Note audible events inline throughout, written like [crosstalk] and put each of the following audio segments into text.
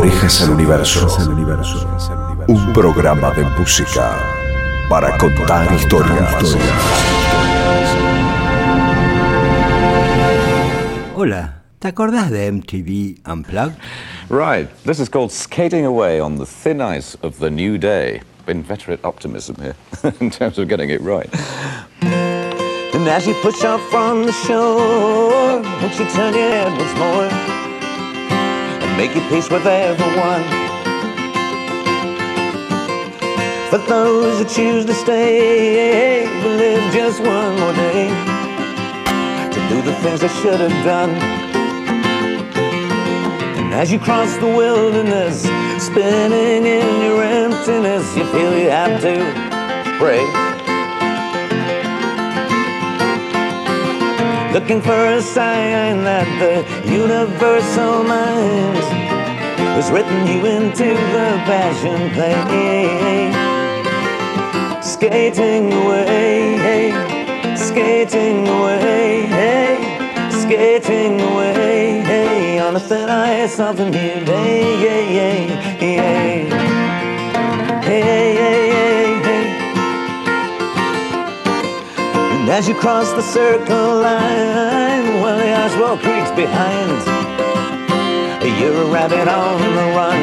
Orejas al Universo. Un programa de música para contar historias. Hola, ¿te acordás de MTV Unplugged? Right, this is called skating away on the thin ice of the new day. Inveterate optimism here [laughs] in terms of getting it right. And as you push off from the shore, won't you turn your head once more and make your peace with everyone? For those that choose to stay, will live just one more day to do the things they should have done. And as you cross the wilderness, spinning in your emptiness, you feel you have to pray. Looking for a sign that the universal mind has written you into the passion play. Skating away, skating away, skating away on a thin ice of a new day. Hey, hey, hey. As you cross the circle line, well, the Oswald Creek's behind. You're a rabbit on the run.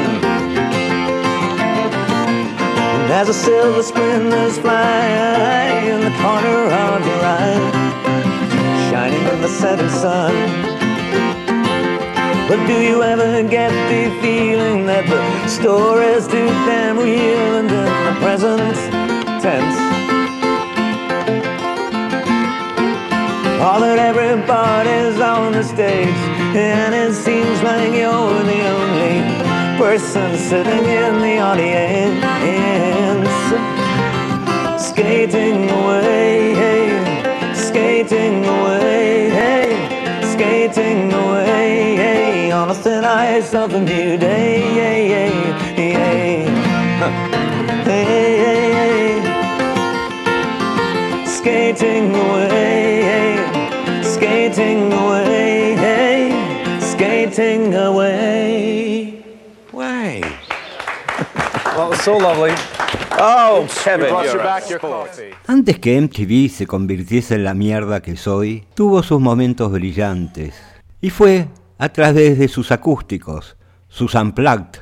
And as the silver splinters fly in the corner of your eye, shining in the setting sun. But do you ever get the feeling that the story's too damn real and in the present tense? All that everybody's on the stage, and it seems like you're the only person sitting in the audience, skating away, skating away, skating away on a thin ice of a new day. Skating away, skating away, skating away. Way. Well, so lovely. Oh, Kevin, you're back your coffee. Antes que MTV se convirtiese en la mierda que soy, tuvo sus momentos brillantes. Y fue a través de sus acústicos, sus unplugged,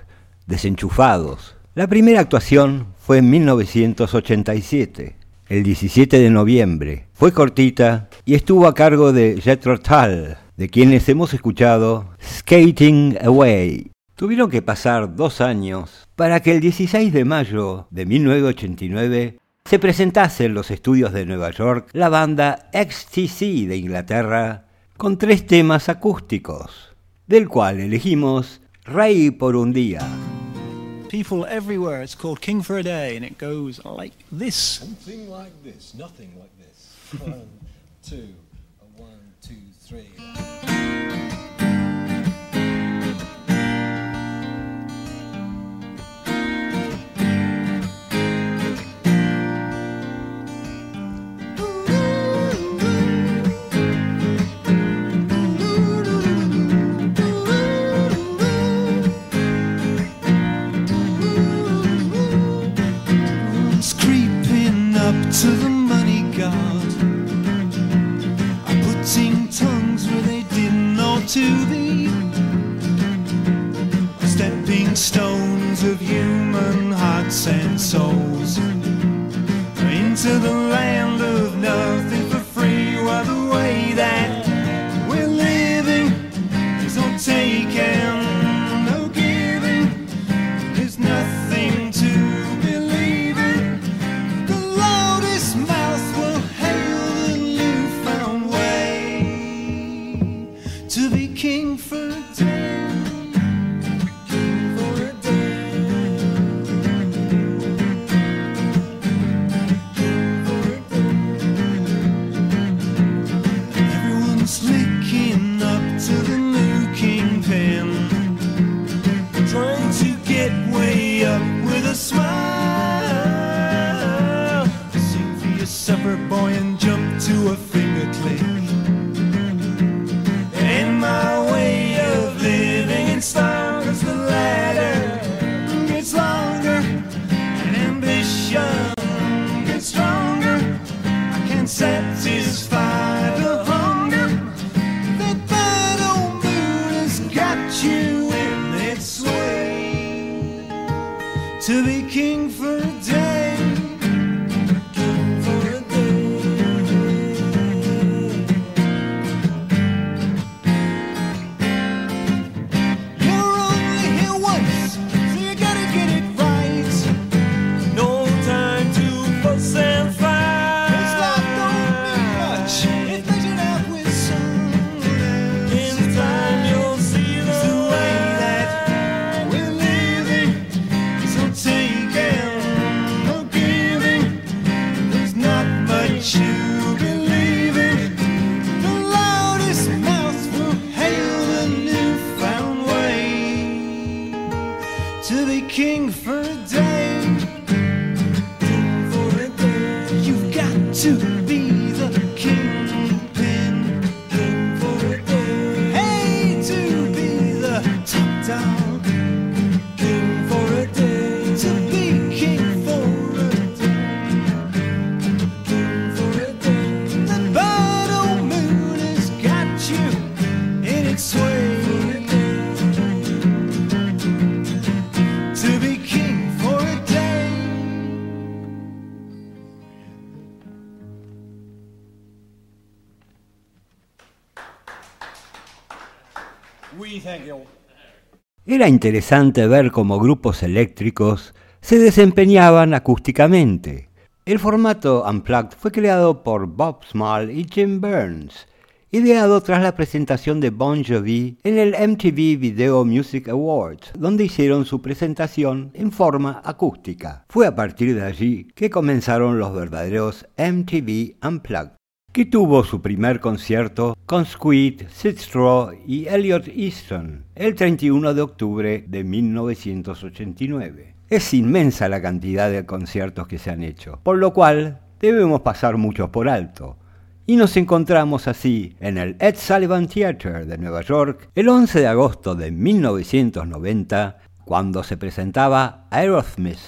desenchufados. La primera actuación fue en 1987, el 17 de noviembre. Fue cortita y estuvo a cargo de Jethro Tull, de quienes hemos escuchado Skating Away. Tuvieron que pasar dos años para que el 16 de mayo de 1989 se presentase en los estudios de Nueva York la banda XTC de Inglaterra con tres temas acústicos, del cual elegimos Rey por un día. People everywhere. It's called King for a Day, and it goes like this. Something like this, nothing like this. [laughs] One, two, one, two, three. Era interesante ver cómo grupos eléctricos se desempeñaban acústicamente. El formato Unplugged fue creado por Bob Small y Jim Burns, ideado tras la presentación de Bon Jovi en el MTV Video Music Awards, donde hicieron su presentación en forma acústica. Fue a partir de allí que comenzaron los verdaderos MTV Unplugged que tuvo su primer concierto con Squid, Sid Straw y Elliot Easton el 31 de octubre de 1989. Es inmensa la cantidad de conciertos que se han hecho, por lo cual debemos pasar muchos por alto. Y nos encontramos así en el Ed Sullivan Theatre de Nueva York el 11 de agosto de 1990, cuando se presentaba Aerosmith.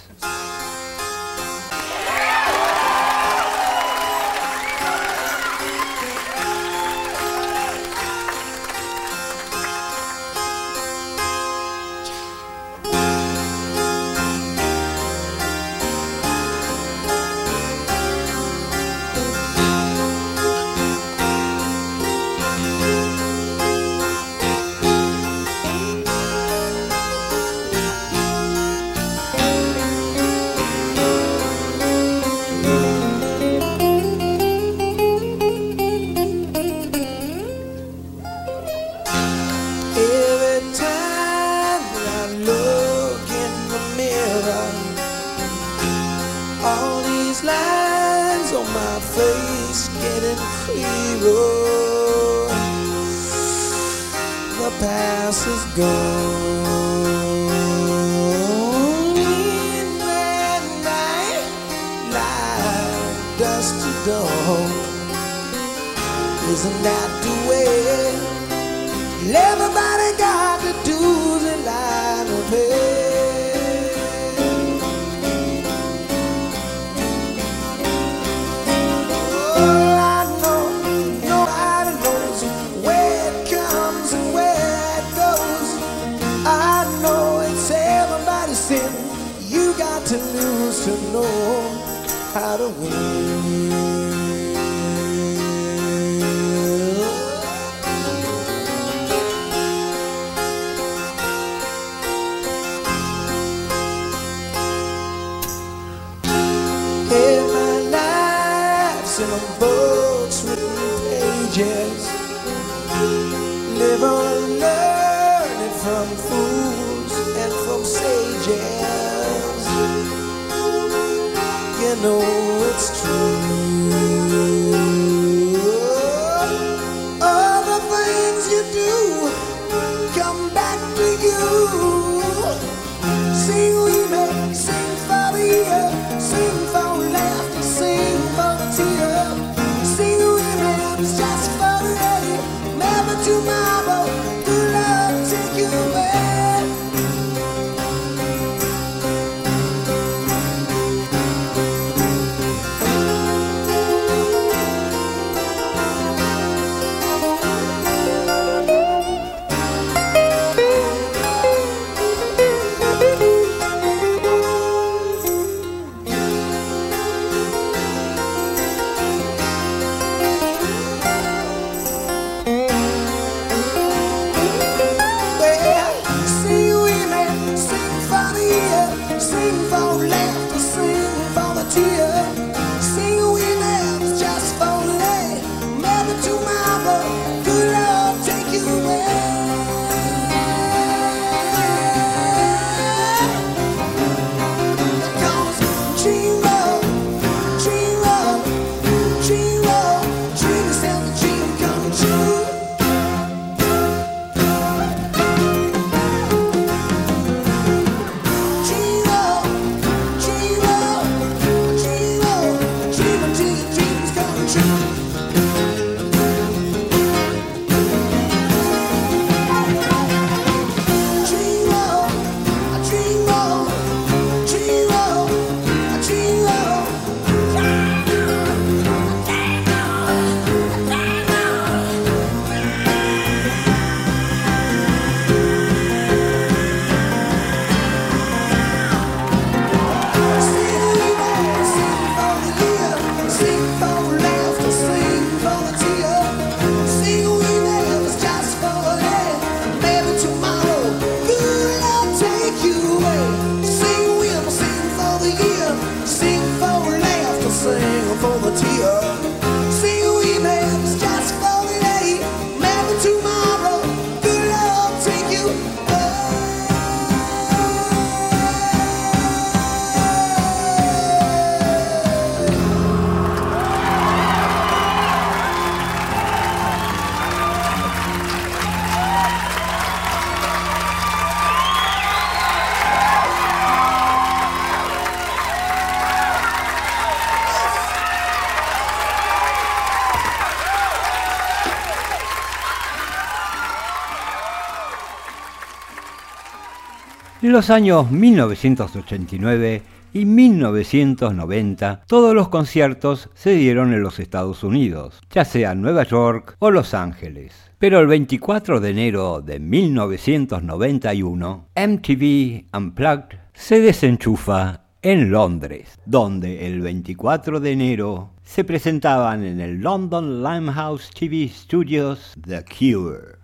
En los años 1989 y 1990 todos los conciertos se dieron en los Estados Unidos, ya sea Nueva York o Los Ángeles. Pero el 24 de enero de 1991, MTV Unplugged se desenchufa en Londres, donde el 24 de enero se presentaban en el London Limehouse TV Studios The Cure.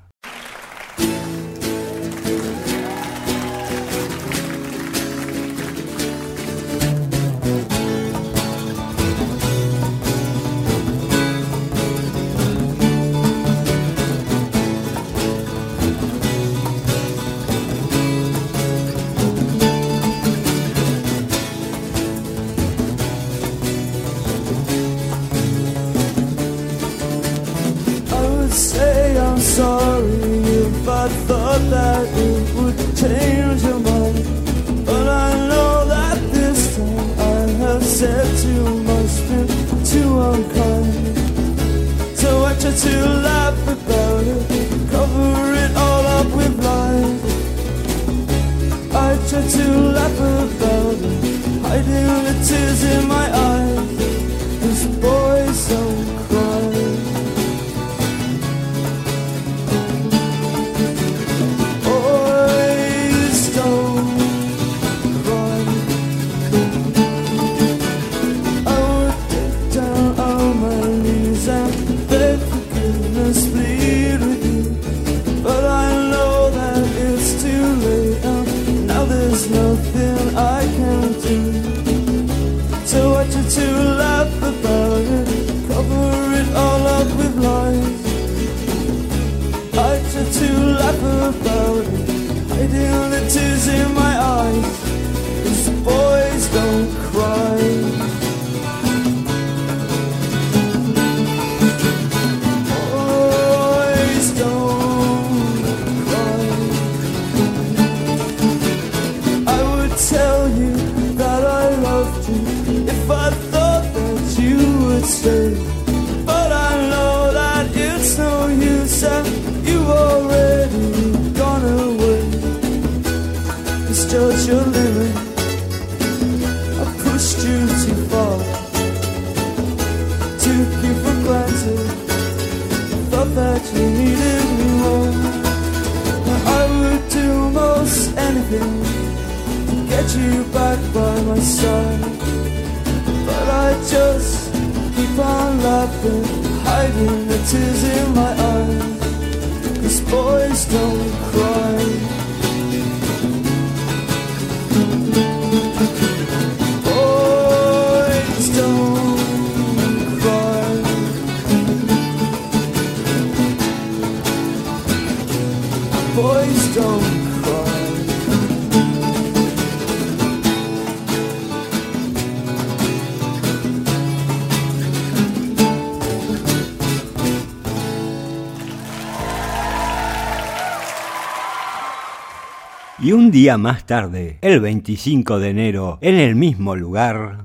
Día más tarde, el 25 de enero, en el mismo lugar,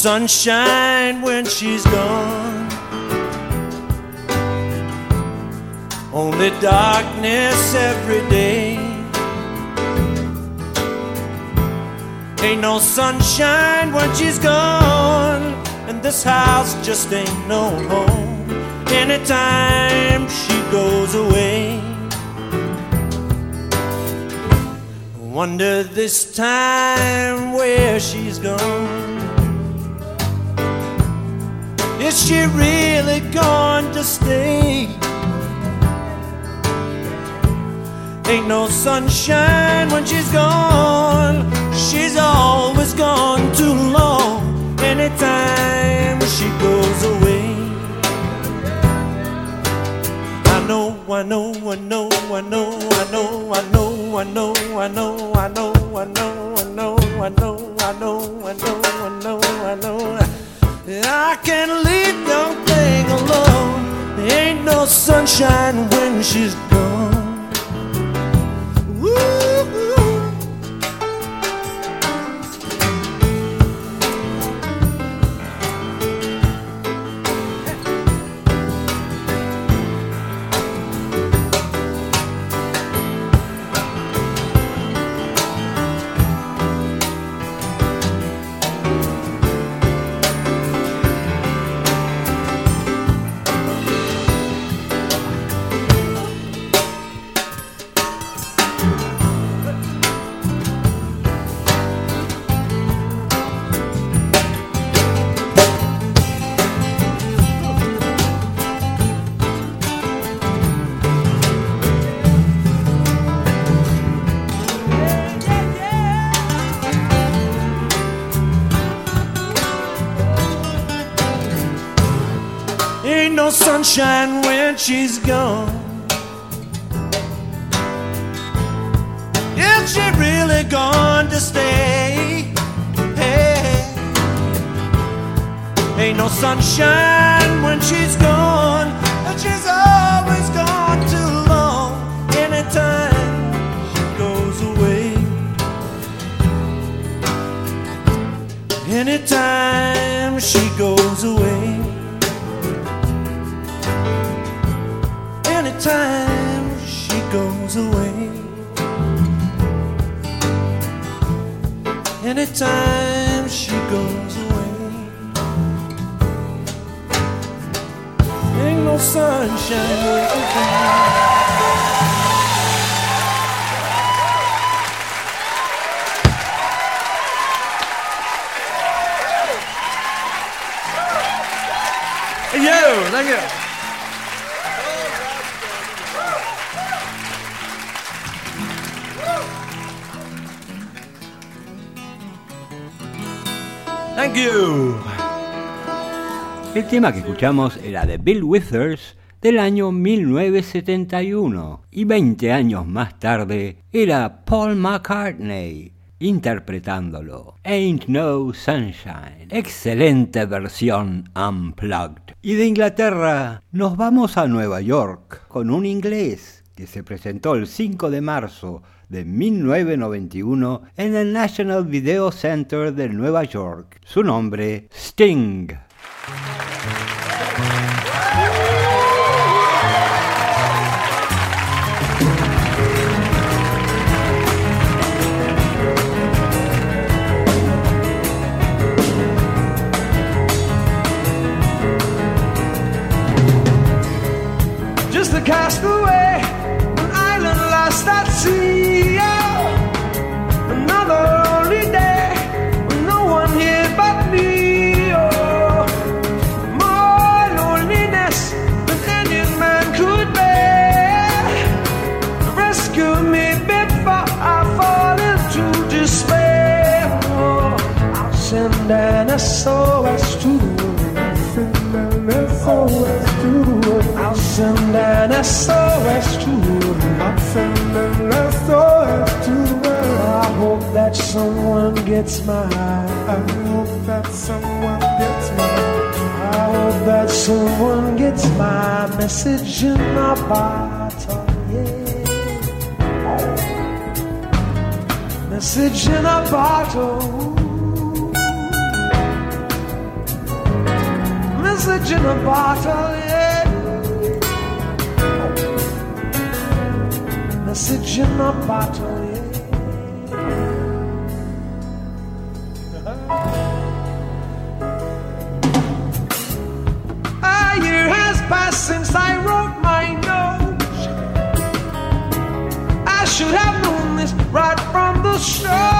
sunshine when she's gone. Only darkness every day. Ain't no sunshine when she's gone. And this house just ain't no home. Anytime she goes away. Wonder this time where she's gone. Is she really going to stay? Ain't no sunshine when she's gone. She's always gone too long. Anytime she goes away. I I know, I know, I know, I know, I know, I know, I know, I know, I know, I know, I know, I know, I know, I know, I know, I know. I can't leave no thing alone. There ain't no sunshine when she's gone. Sunshine when she's gone. Is she really gone to stay? Hey. Ain't no sunshine when she's gone, and she's always gone too long. Anytime she goes away, anytime she goes away. Anytime she goes away. Anytime she goes away. Ain't no sunshine waiting for me. Thank. Thank you. El tema que escuchamos era de Bill Withers del año 1971 y 20 años más tarde era Paul McCartney interpretándolo. Ain't No Sunshine. Excelente versión unplugged. Y de Inglaterra nos vamos a Nueva York con un inglés que se presentó el 5 de marzo de 1991 en el National Video Center de Nueva York. Su nombre, Sting. Just SOS to the world. SOS to the world. I'll send an SOS to the world. I'll send an SOS to the world. I hope that someone gets mine. I hope that someone gets mine. I hope that someone gets my message in a bottle. Yeah. Message in a bottle. Message in a bottle, yeah. Message in a bottle, yeah. A year has passed since I wrote my note. I should have known this right from the start.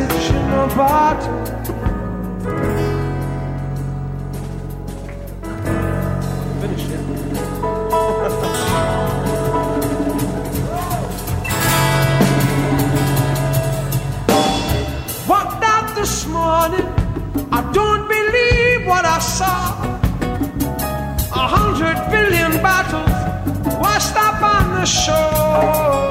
message in a Walked out this morning. I don't believe what I saw. A hundred billion battles washed up on the shore.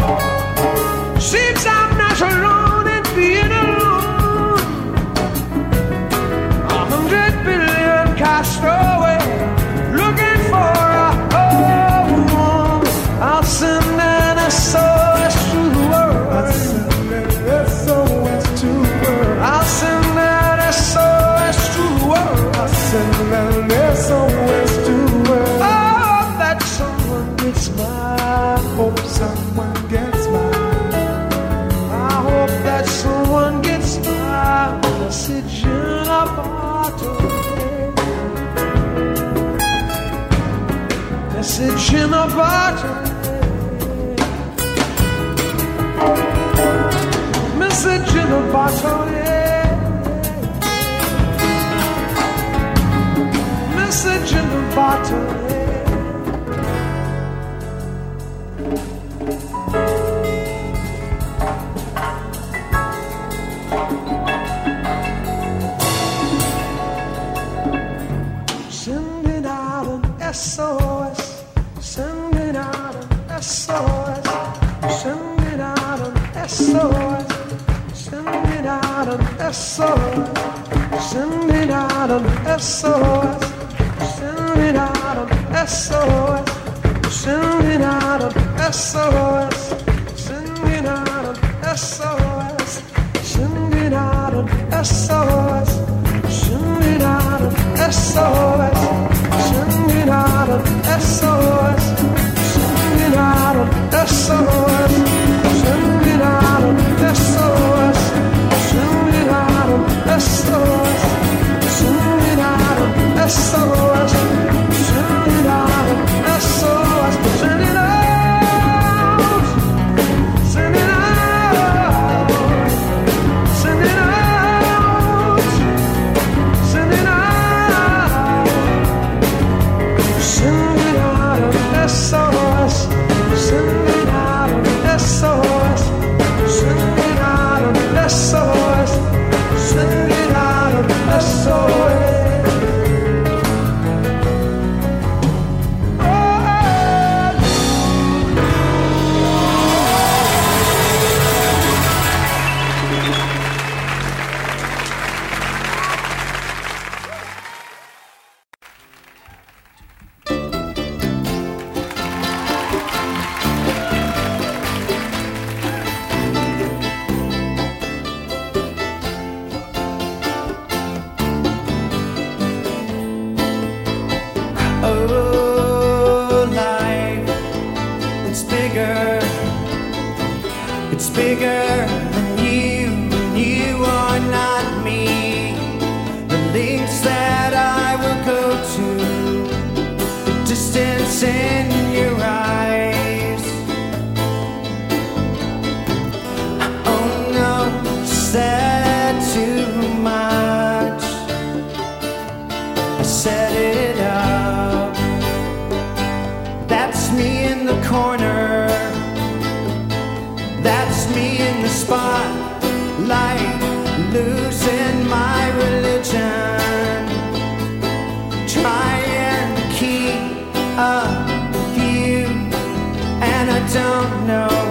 don't know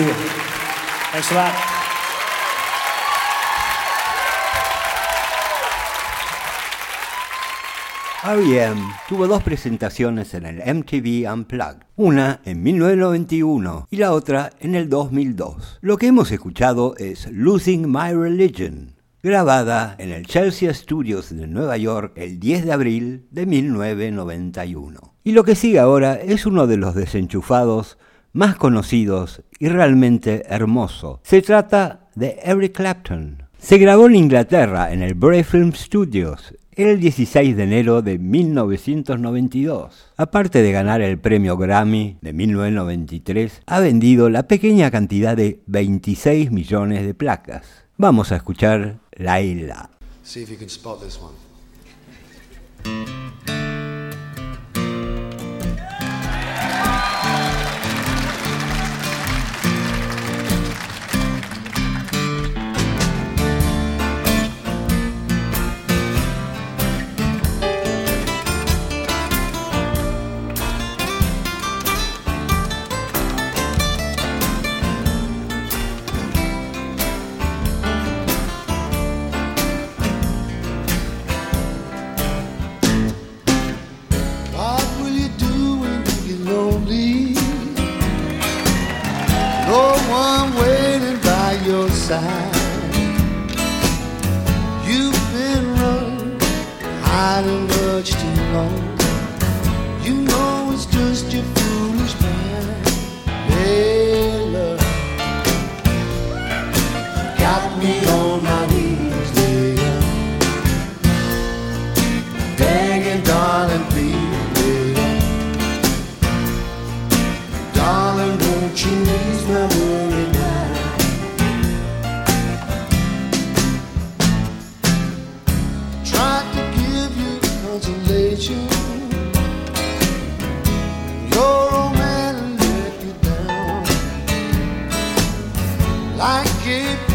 See you. Thanks a lot. R.E.M. tuvo dos presentaciones en el MTV Unplugged, una en 1991 y la otra en el 2002. Lo que hemos escuchado es Losing My Religion, grabada en el Chelsea Studios de Nueva York el 10 de abril de 1991. Y lo que sigue ahora es uno de los desenchufados más conocidos y realmente hermoso. Se trata de Eric Clapton. Se grabó en Inglaterra en el Bray Film Studios el 16 de enero de 1992. Aparte de ganar el premio Grammy de 1993, ha vendido la pequeña cantidad de 26 millones de placas. Vamos a escuchar this one. Side. You've been running, hiding much too long. You know it's just your foolish mind. Hey, love, got me on Like a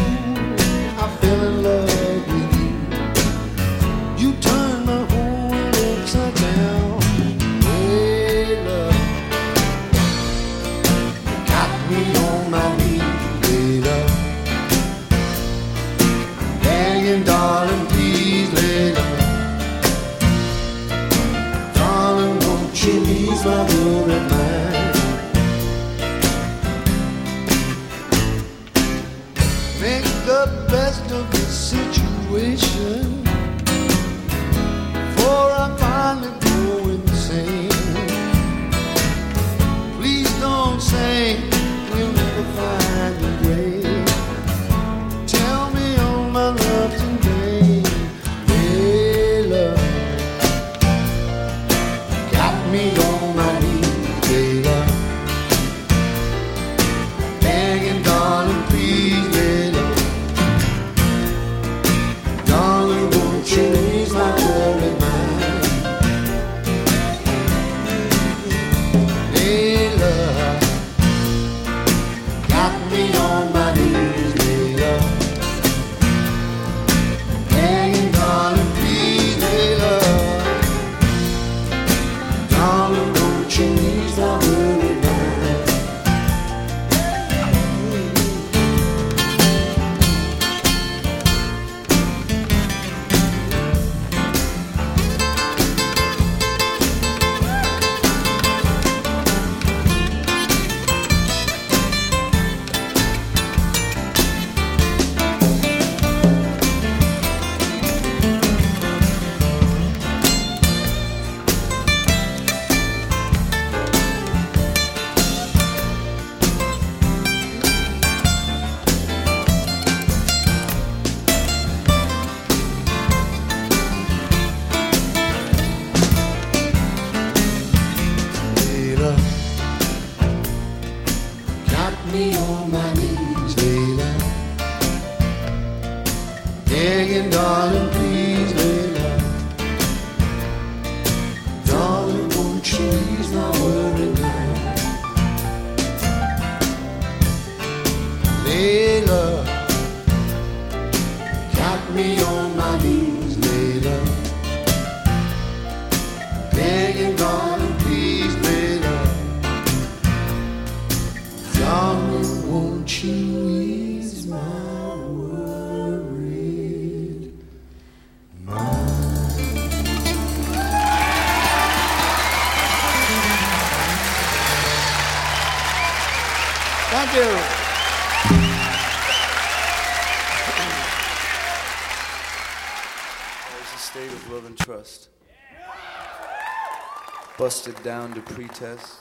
Busted down to pretest.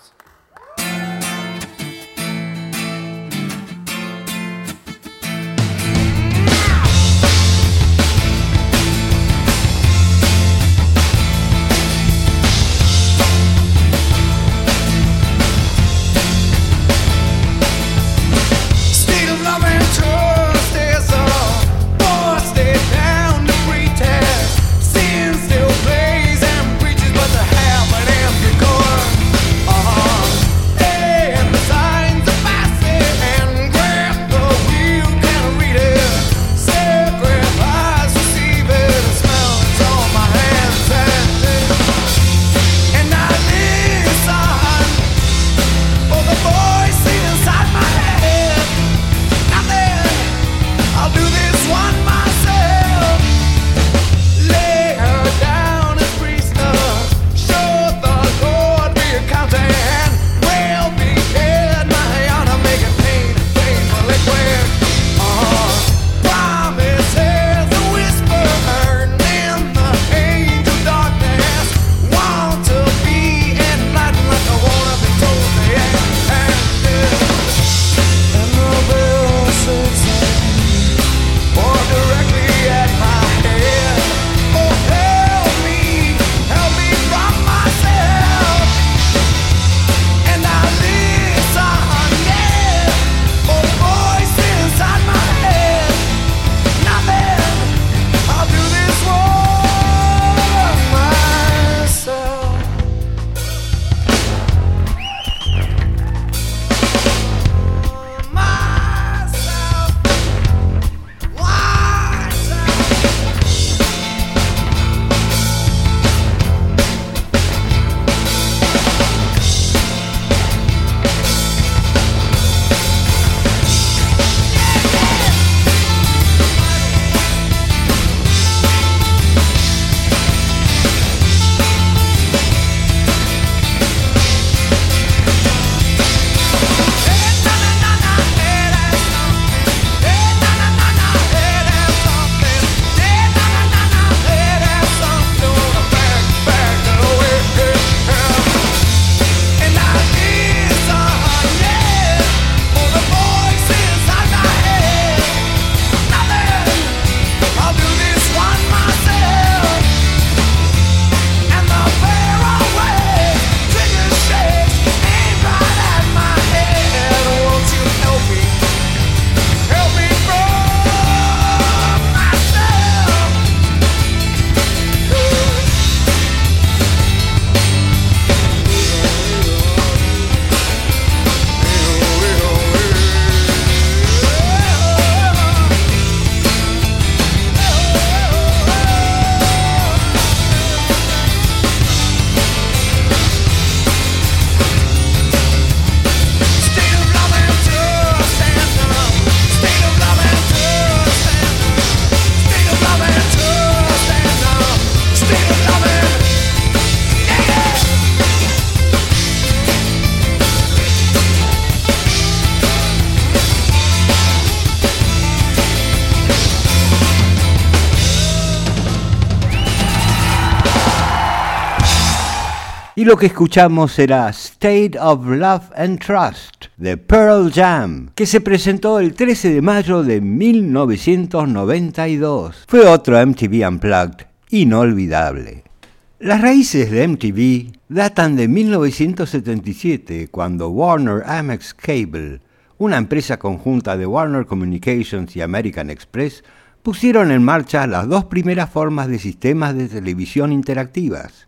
Lo que escuchamos era State of Love and Trust de Pearl Jam, que se presentó el 13 de mayo de 1992. Fue otro MTV Unplugged inolvidable. Las raíces de MTV datan de 1977, cuando Warner Amex Cable, una empresa conjunta de Warner Communications y American Express, pusieron en marcha las dos primeras formas de sistemas de televisión interactivas.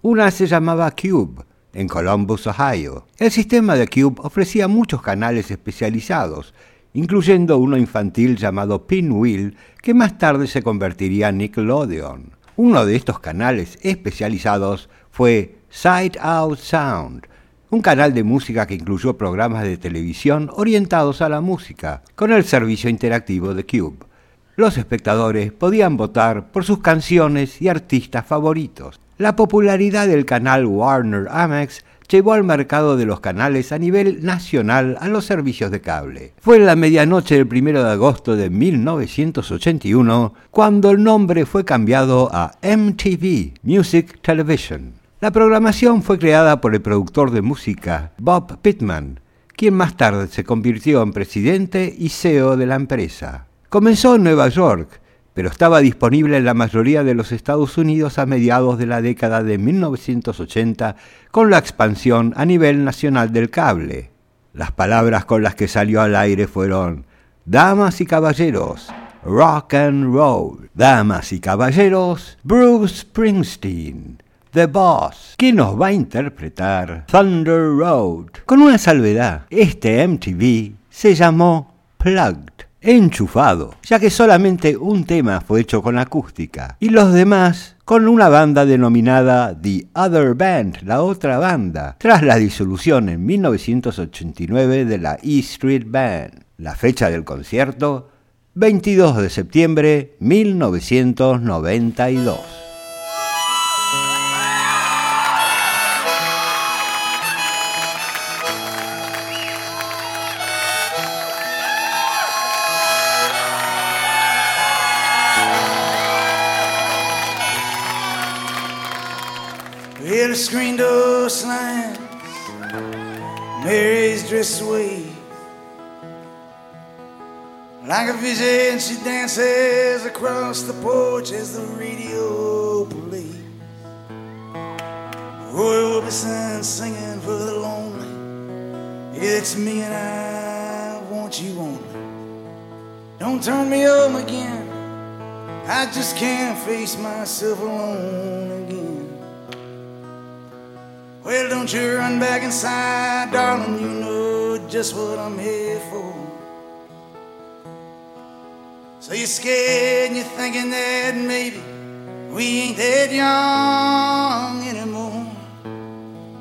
Una se llamaba Cube, en Columbus, Ohio. El sistema de Cube ofrecía muchos canales especializados, incluyendo uno infantil llamado Pinwheel, que más tarde se convertiría en Nickelodeon. Uno de estos canales especializados fue Side Out Sound, un canal de música que incluyó programas de televisión orientados a la música, con el servicio interactivo de Cube. Los espectadores podían votar por sus canciones y artistas favoritos. La popularidad del canal Warner Amex llevó al mercado de los canales a nivel nacional a los servicios de cable. Fue en la medianoche del 1 de agosto de 1981 cuando el nombre fue cambiado a MTV, Music Television. La programación fue creada por el productor de música, Bob Pittman, quien más tarde se convirtió en presidente y CEO de la empresa. Comenzó en Nueva York, pero estaba disponible en la mayoría de los Estados Unidos a mediados de la década de 1980 con la expansión a nivel nacional del cable. Las palabras con las que salió al aire fueron Damas y caballeros, rock and roll. Damas y caballeros, Bruce Springsteen. The Boss, que nos va a interpretar Thunder Road. Con una salvedad, este MTV se llamó Plugged enchufado, ya que solamente un tema fue hecho con acústica y los demás con una banda denominada The Other Band, la otra banda, tras la disolución en 1989 de la E Street Band. La fecha del concierto, 22 de septiembre 1992. Screen door slams, Mary's dress away. Like a vision, she dances across the porch as the radio plays. Roy Orbison singing for the lonely. It's me and I want you only. Don't turn me home again. I just can't face myself alone. Well, don't you run back inside, darling. You know just what I'm here for. So you're scared and you're thinking that maybe we ain't that young anymore.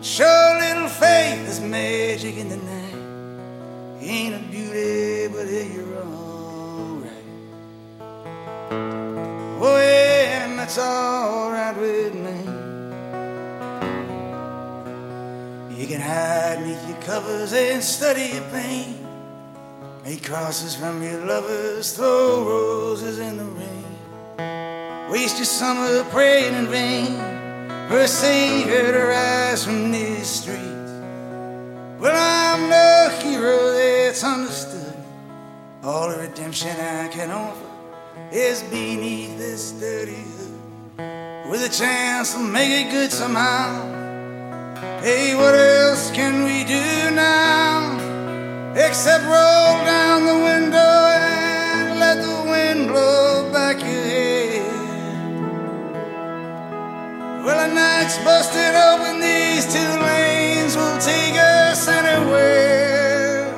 Sure, little faith is magic in the night. Ain't a beauty, but hey, you're alright. Oh, yeah, and that's alright with me. You can hide neath your covers and study your pain. Make crosses from your lovers, throw roses in the rain. Waste your summer praying in vain for a savior to rise from these streets. Well, I'm no hero that's understood. All the redemption I can offer is beneath this dirty hood. With a chance to make it good somehow. Hey, what else can we do now? Except roll down the window and let the wind blow back your head. Well, the night's busted open, these two lanes will take us anywhere.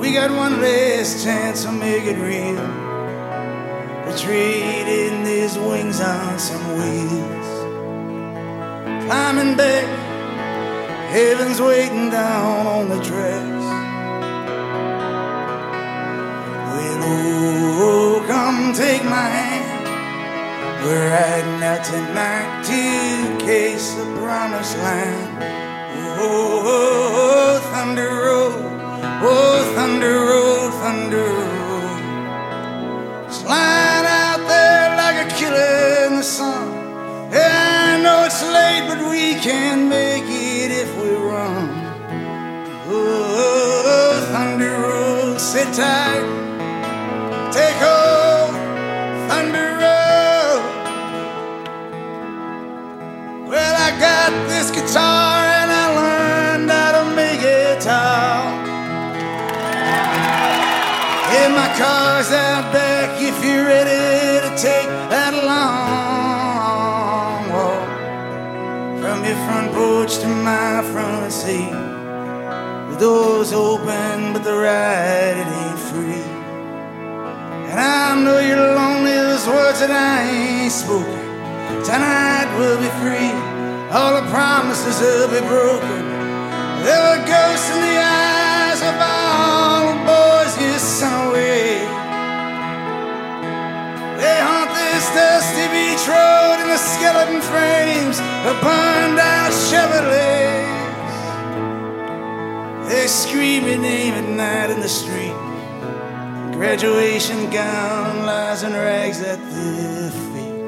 We got one last chance to make it real. Retreating these wings on some wheels. Climbing back, heaven's waiting down on the tracks. Well, oh, come take my hand. We're riding out tonight to case the promised land. Oh, oh, oh, thunder road, oh, thunder road, oh, thunder road. Slide out there like a killer in the sun. Yeah, I know it's late but we can make it if we run. Oh, thunder roll, sit tight, take hold, thunder roll. Well, I got this guitar and I learned how to make it tall. And my car's out back if you're ready to take that long to my front seat. The door's open, but the ride it ain't free. And I know you're lonely, those words that I ain't spoken. Tonight will be free, all the promises will be broken. There were ghosts in the eyes of all the boys you sent away. They haunt this dusty beach road skeleton frames of burned out Chevrolets. They scream your name at night in the street. Graduation gown lies in rags at their feet.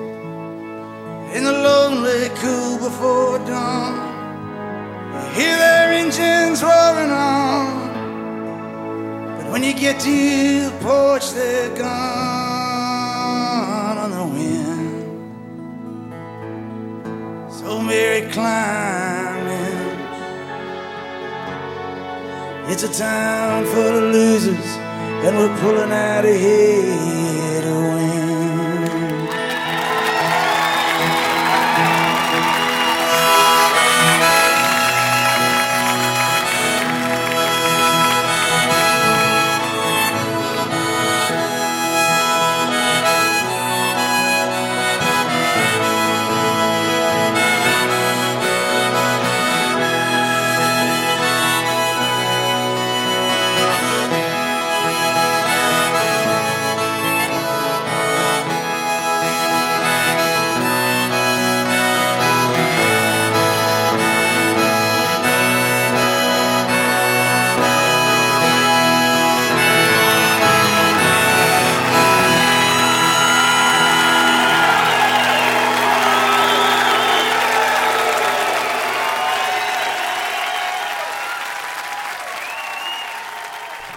In the lonely cool before dawn, you hear their engines roaring on. But when you get to the porch, they're gone So Mary climbing. It's a town full of losers, and we're pulling out ahead of here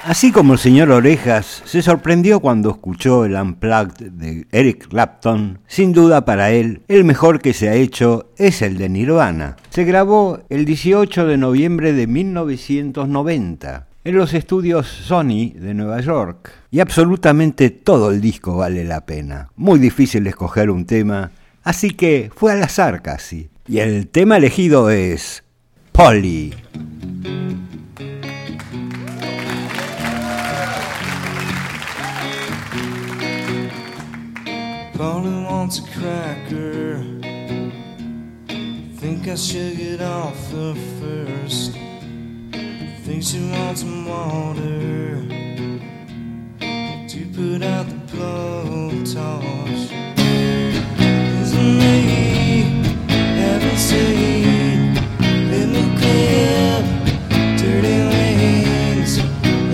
Así como el señor Orejas se sorprendió cuando escuchó el Unplugged de Eric Clapton, sin duda para él el mejor que se ha hecho es el de Nirvana. Se grabó el 18 de noviembre de 1990 en los estudios Sony de Nueva York y absolutamente todo el disco vale la pena. Muy difícil escoger un tema, así que fue al azar casi. Y el tema elegido es Polly. Polly wants a cracker. Think I should get off the first. Think she wants some water to put out the blowtorch. Isn't me having said, let me clip dirty wings,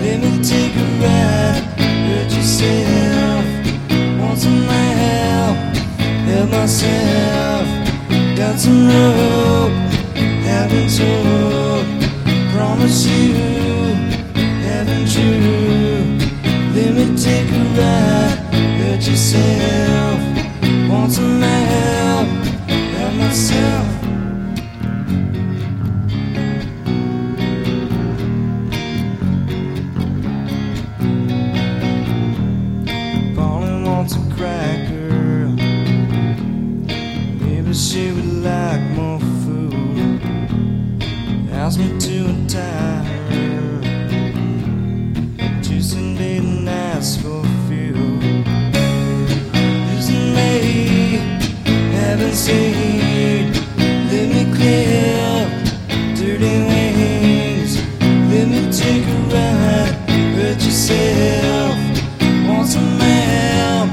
let me take a ride, hurt yourself, want some help myself, got some rope, haven't told, promise you, haven't you, let me take a ride, hurt yourself, want some help, help myself. Ask me to date and ask for fuel. Me seen? Let me clear dirty wings. Let me take a ride. Hurt yourself. Want some help?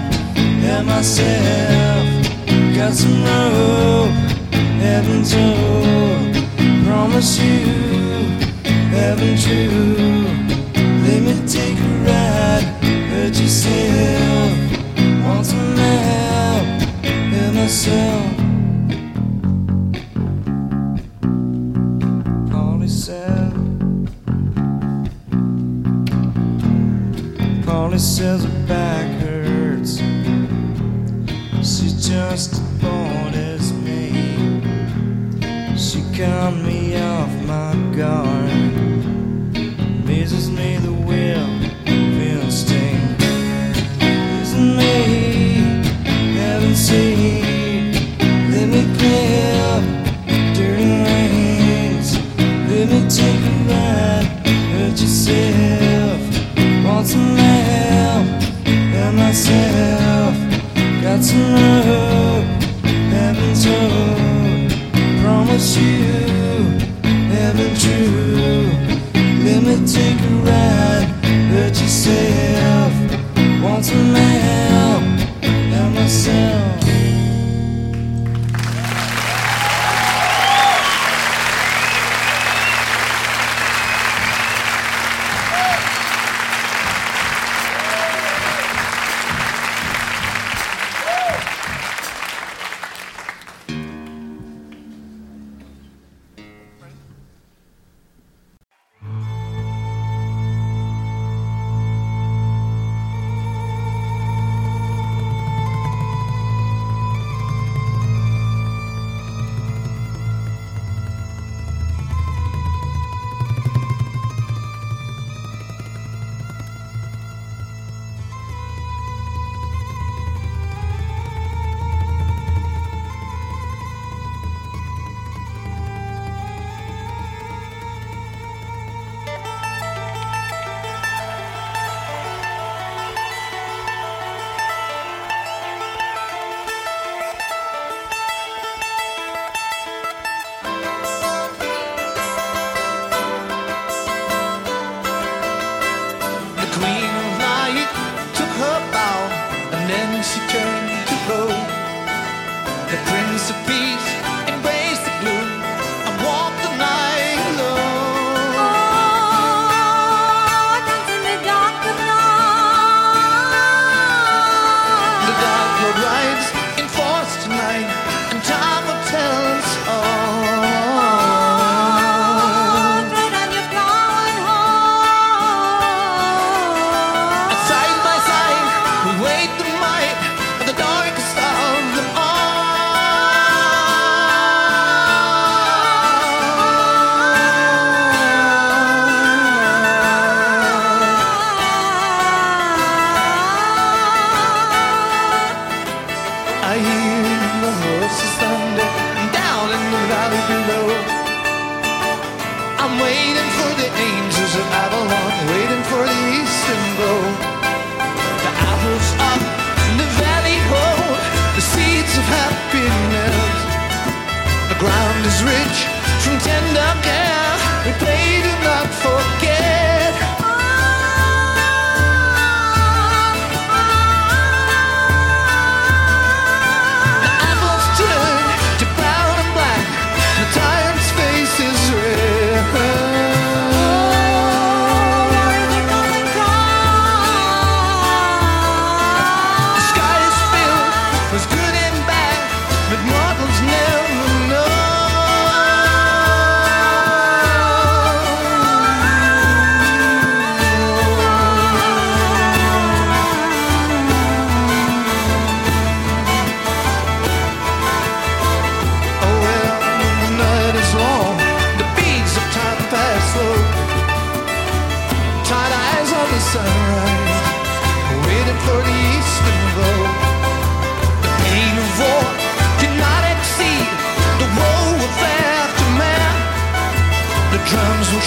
Help myself. Got some rope. Haven't told promise you heaven true. Let me take a ride, hurt yourself want some help. Help myself. Polly said. Polly says her back hurts. She's just a boy. She caught me off my guard. Misses me the will of instinct. Isn't me heaven seen? Let me play up dirty lanes. Let me take a ride hurt yourself. Want some help Help myself. Got some love, heaven's hope. Just you, heaven true. Let me take a ride. Hurt yourself once a man.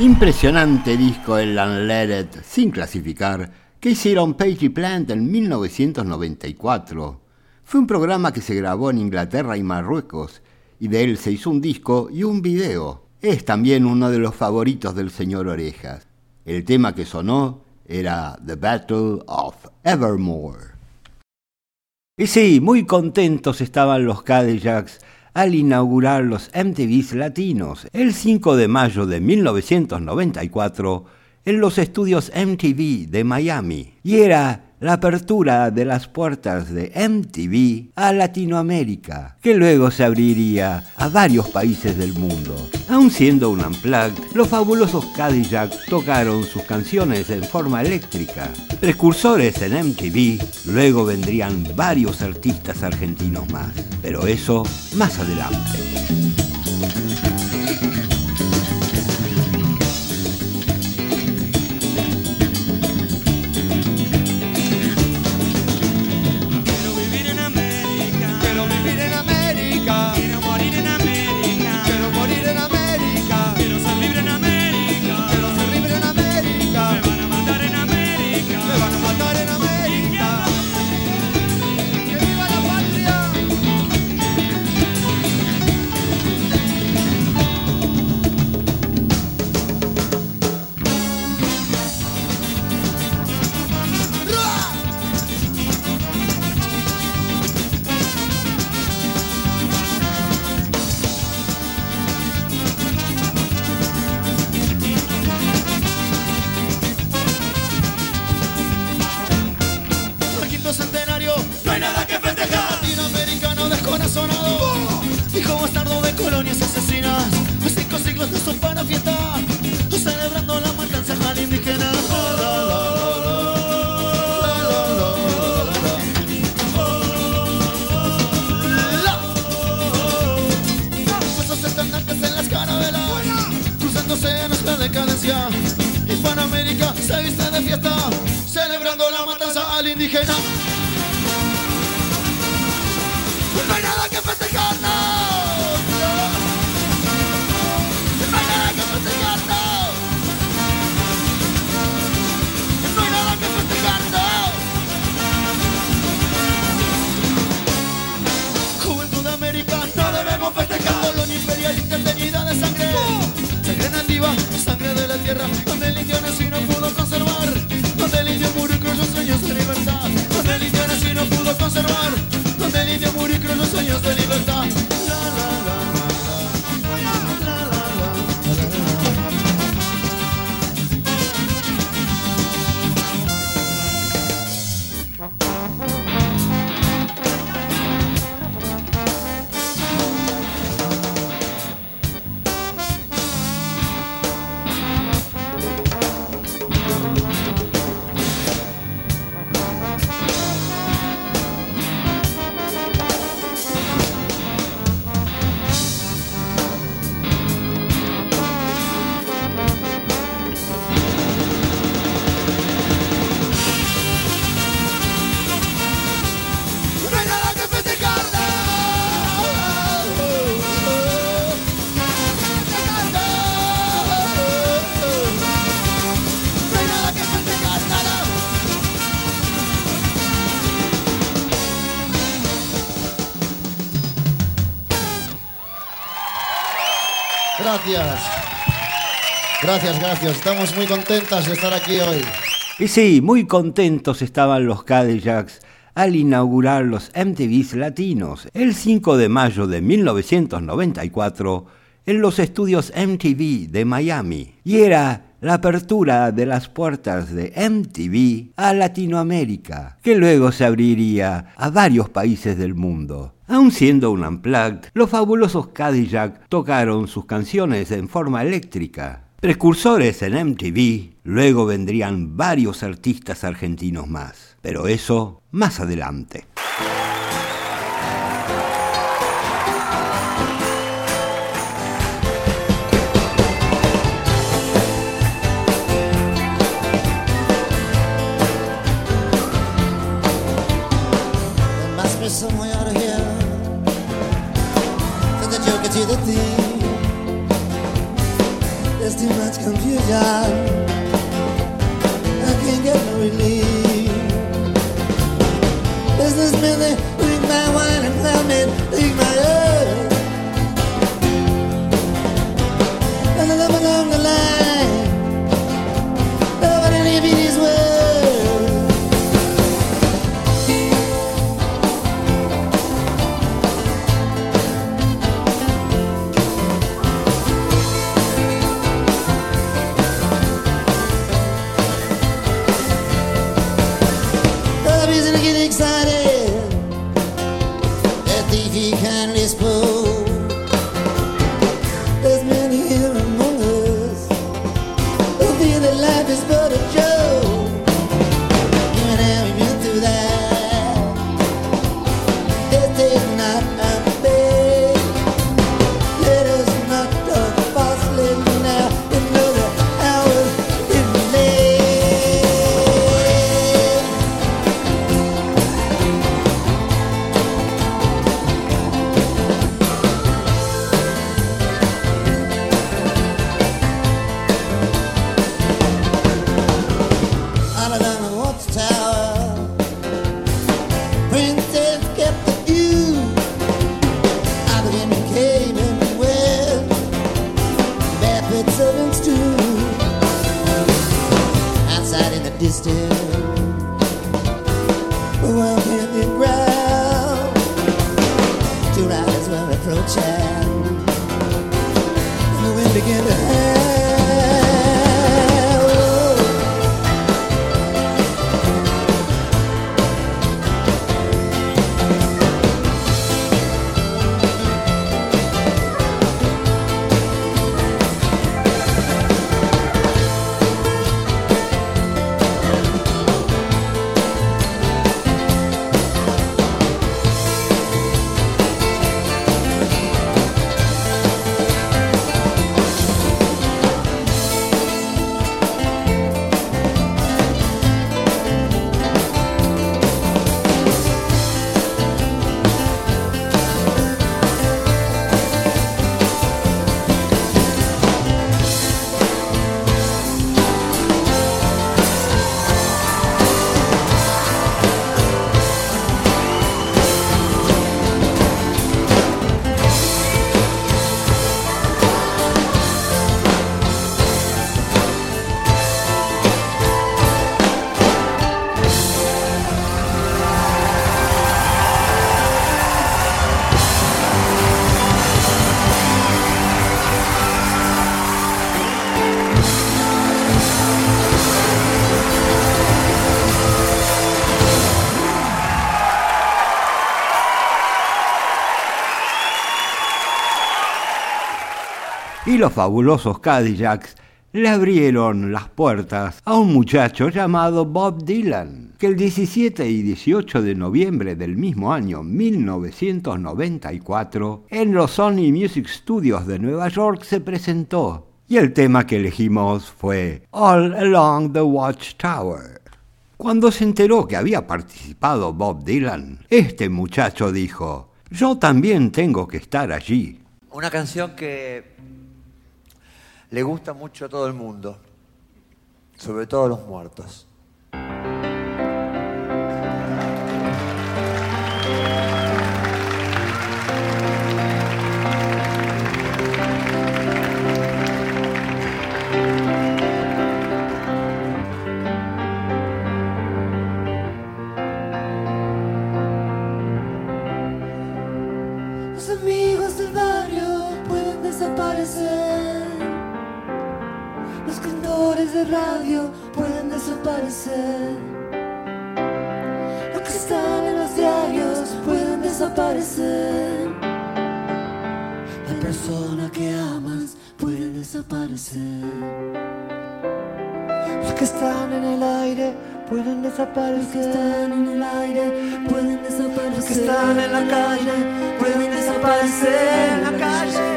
Impresionante disco el Unleaded, sin clasificar, que hicieron Page y Plant en 1994. Fue un programa que se grabó en Inglaterra y Marruecos, y de él se hizo un disco y un video. Es también uno de los favoritos del señor Orejas. El tema que sonó era The Battle of Evermore. Y sí, muy contentos estaban los Cadillacs al inaugurar los MTVs latinos el 5 de mayo de 1994 en los estudios MTV de Miami. Y era la apertura de las puertas de MTV a Latinoamérica, que luego se abriría a varios países del mundo. Aun siendo un unplugged, los fabulosos Cadillac tocaron sus canciones en forma eléctrica. Precursores en MTV, luego vendrían varios artistas argentinos más, pero eso más adelante. gracias, gracias. Estamos muy contentas de estar aquí hoy. Y sí, muy contentos estaban los Cadillacs al inaugurar los MTVs latinos el 5 de mayo de 1994 en los estudios MTV de Miami. Y era la apertura de las puertas de MTV a Latinoamérica, que luego se abriría a varios países del mundo. Aun siendo un unplugged, los fabulosos Cadillac tocaron sus canciones en forma eléctrica. Precursores en MTV, luego vendrían varios artistas argentinos más, pero eso más adelante. callar. Los fabulosos Cadillacs le abrieron las puertas a un muchacho llamado Bob Dylan, que el 17 y 18 de noviembre del mismo año 1994 en los Sony Music Studios de Nueva York se presentó. Y el tema que elegimos fue All Along the Watchtower. Cuando se enteró que había participado Bob Dylan, este muchacho dijo, yo también tengo que estar allí. Una canción que le gusta mucho a todo el mundo, sobre todo a los muertos. De radio pueden desaparecer. Los que están en los diarios pueden desaparecer. La persona que amas puede desaparecer. Los que están en el aire pueden desaparecer. Los que están en el aire pueden desaparecer. Los que están en la calle pueden desaparecer en la calle.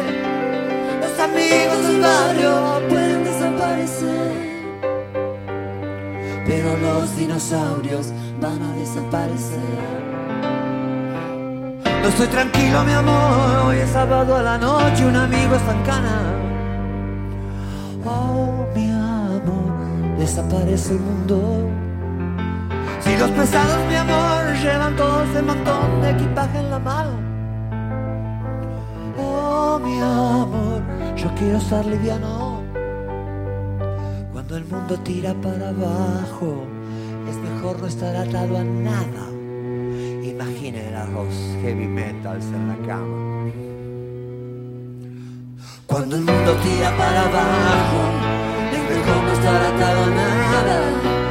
Los amigos del barrio pueden dinosaurios van a desaparecer. No estoy tranquilo, mi amor. Hoy es sábado a la noche, un amigo está en cana. Oh, mi amor, desaparece el mundo. Si los pesados, mi amor, llevan todo ese montón de equipaje en la mano. Oh, mi amor, yo quiero estar liviano. Cuando el mundo tira para abajo, es mejor no estar atado a nada. Imaginen a los heavy metals en la cama. Cuando el mundo tira para abajo, es mejor no estar atado a nada.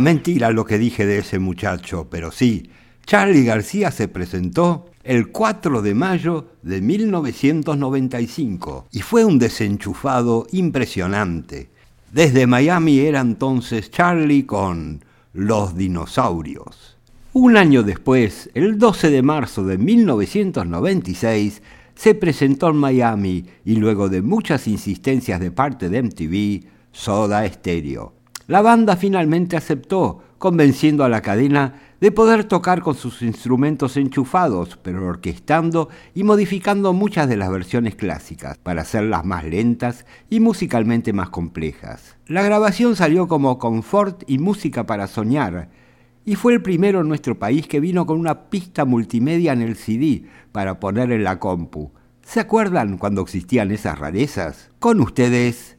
Mentira lo que dije de ese muchacho, pero sí, Charlie García se presentó el 4 de mayo de 1995 y fue un desenchufado impresionante. Desde Miami era entonces Charlie con Los Dinosaurios. Un año después, el 12 de marzo de 1996, se presentó en Miami y luego de muchas insistencias de parte de MTV, Soda Stereo. La banda finalmente aceptó, convenciendo a la cadena de poder tocar con sus instrumentos enchufados, pero orquestando y modificando muchas de las versiones clásicas para hacerlas más lentas y musicalmente más complejas. La grabación salió como Confort y Música para Soñar, y fue el primero en nuestro país que vino con una pista multimedia en el CD para poner en la compu. ¿Se acuerdan cuando existían esas rarezas? Con ustedes,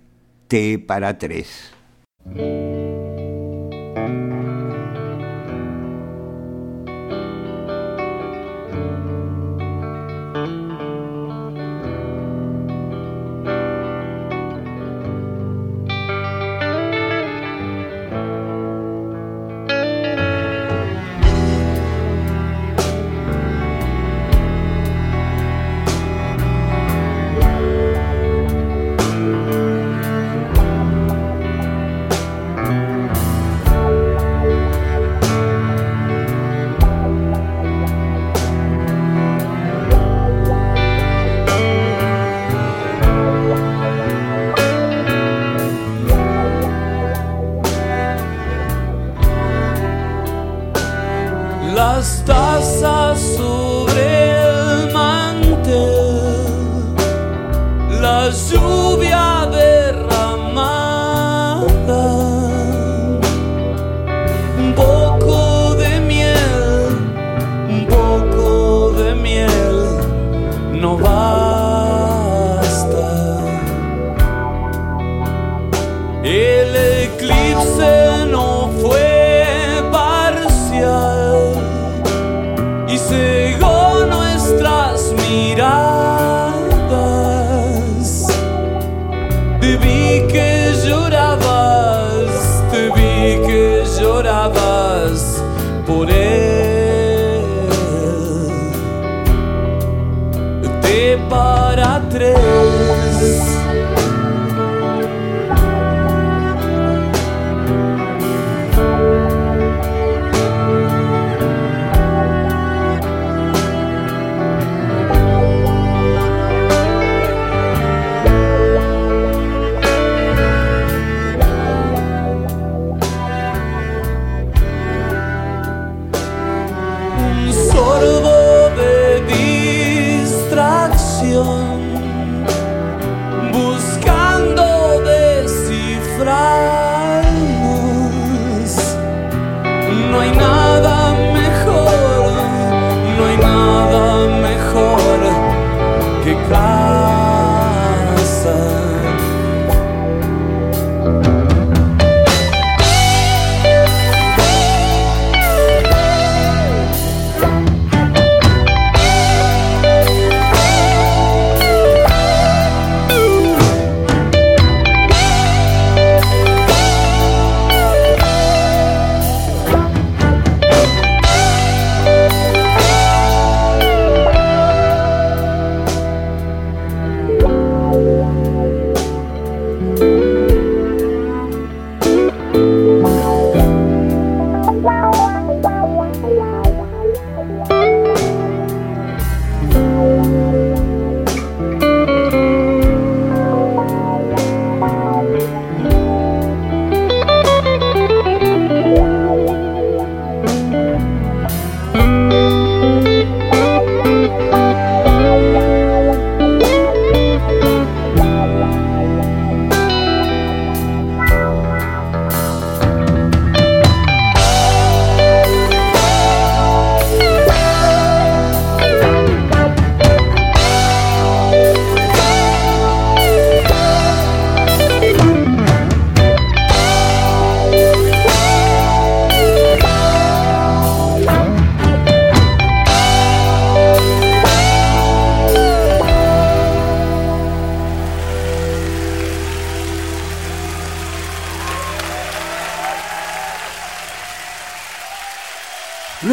T para 3. La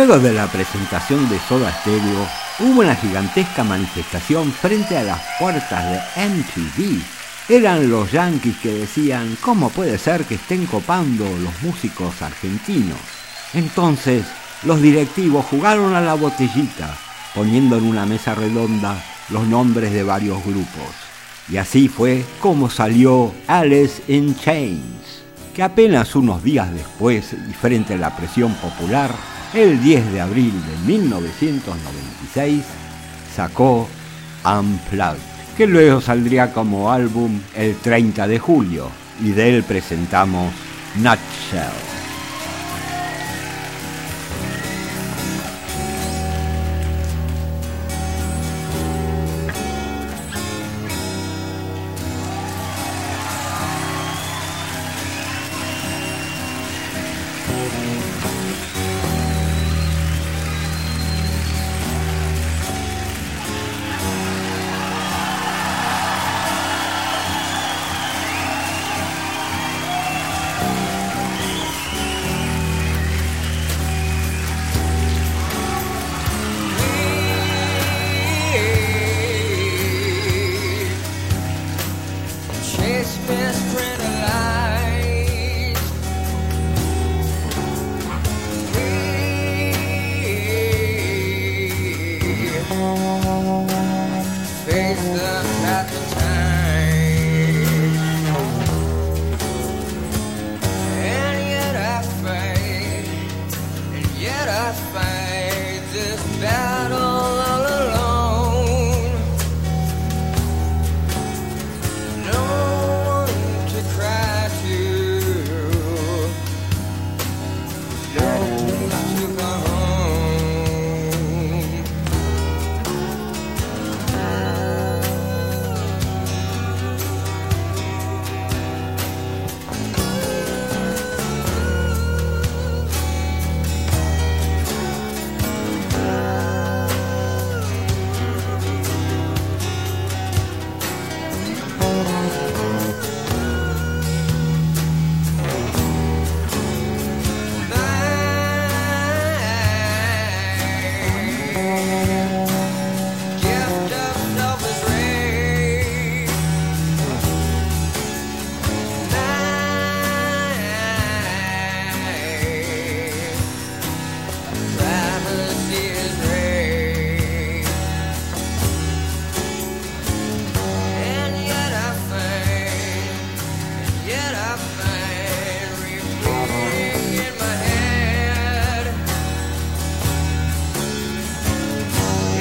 Luego de la presentación de Soda Stereo, hubo una gigantesca manifestación frente a las puertas de MTV. Eran los yanquis que decían, ¿cómo puede ser que estén copando los músicos argentinos? Entonces, los directivos jugaron a la botellita, poniendo en una mesa redonda los nombres de varios grupos. Y así fue como salió Alice in Chains, que apenas unos días después y frente a la presión popular, el 10 de abril de 1996, sacó Unplugged, que luego saldría como álbum el 30 de julio, y de él presentamos Nutshell.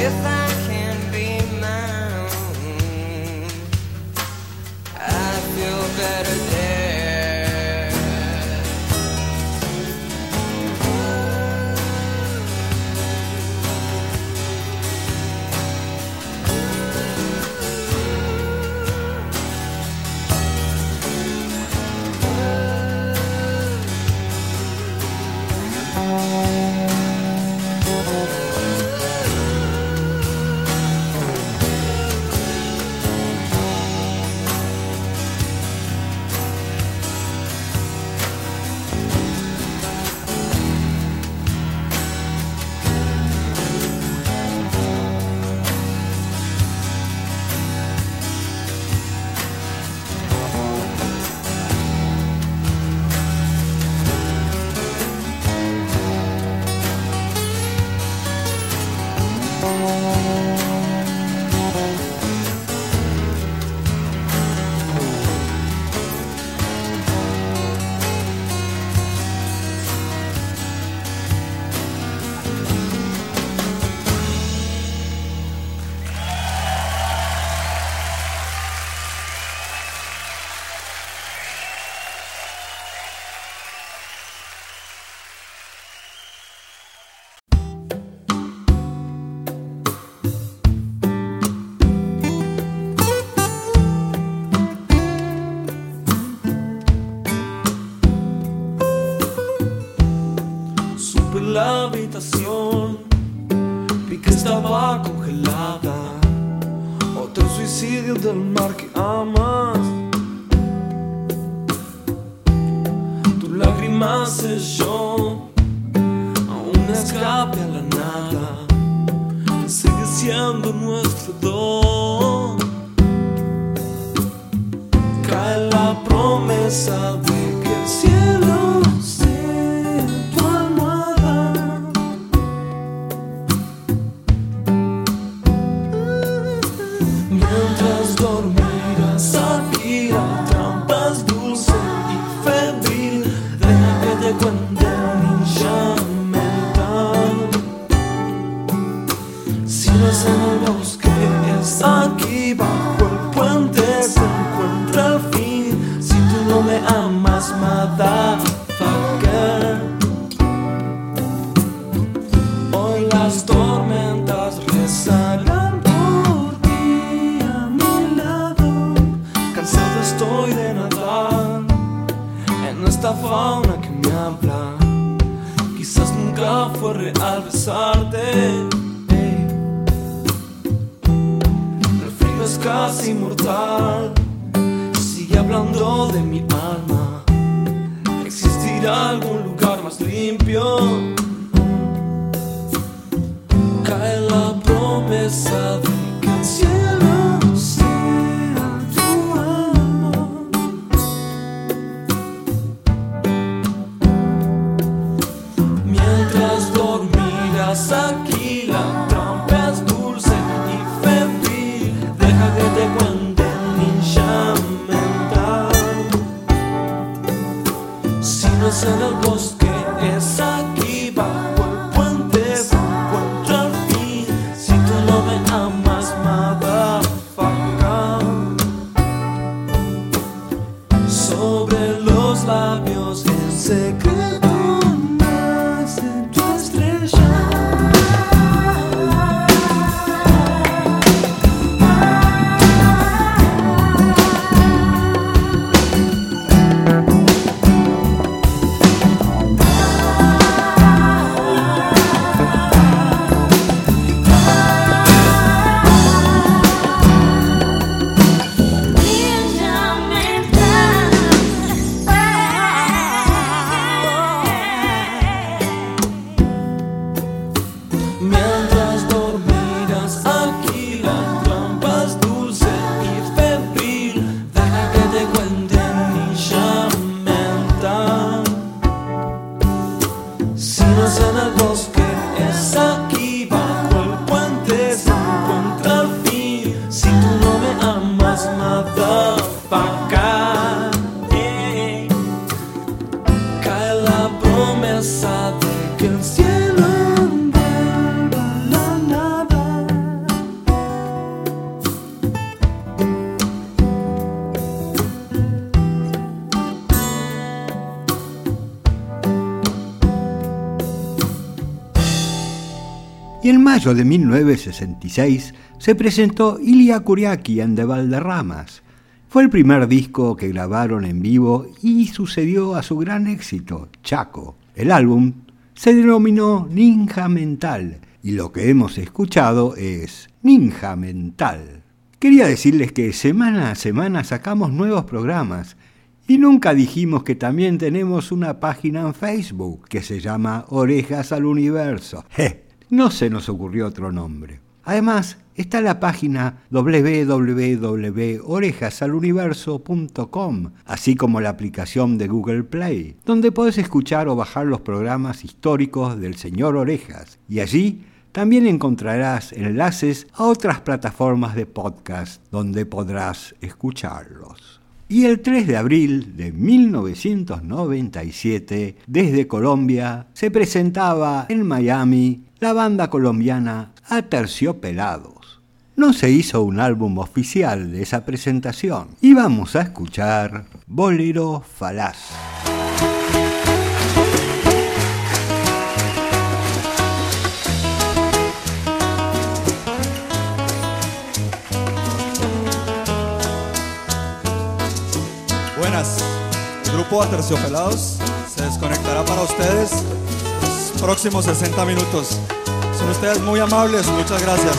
if I mayo de 1966 se presentó Ilia Kuriaki en The Valderramas. Fue el primer disco que grabaron en vivo y sucedió a su gran éxito, Chaco. El álbum se denominó Ninja Mental y lo que hemos escuchado es Ninja Mental. Quería decirles que semana a semana sacamos nuevos programas y nunca dijimos que también tenemos una página en Facebook que se llama Orejas al Universo. No se nos ocurrió otro nombre. Además, está la página www.orejasaluniverso.com, así como la aplicación de Google Play, donde puedes escuchar o bajar los programas históricos del señor Orejas. Y allí también encontrarás enlaces a otras plataformas de podcast donde podrás escucharlos. Y el 3 de abril de 1997, desde Colombia, se presentaba en Miami la banda colombiana Aterciopelados. No se hizo un álbum oficial de esa presentación y vamos a escuchar Bolero Falaz. Buenas, el grupo Aterciopelados se desconectará para ustedes próximos 60 minutos. Son ustedes muy amables, muchas gracias.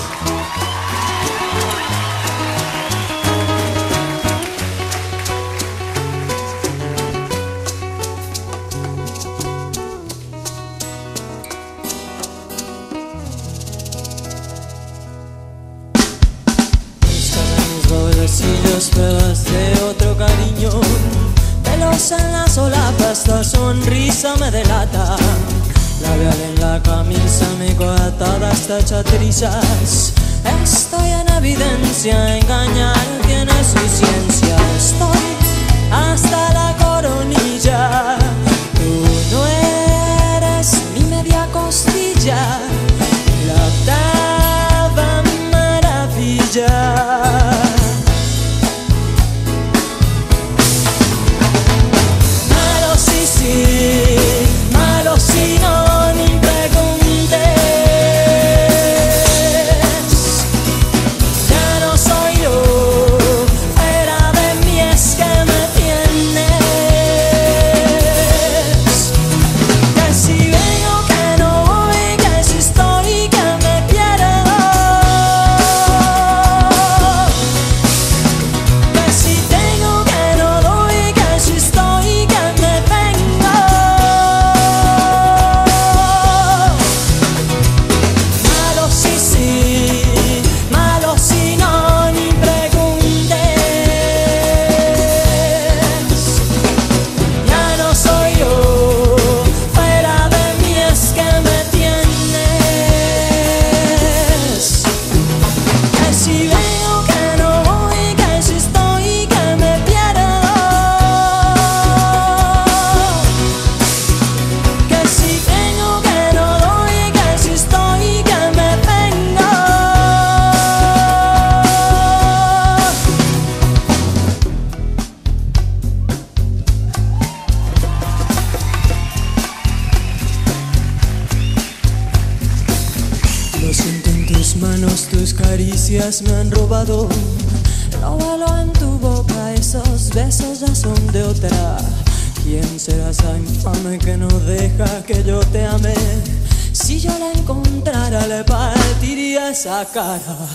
Esa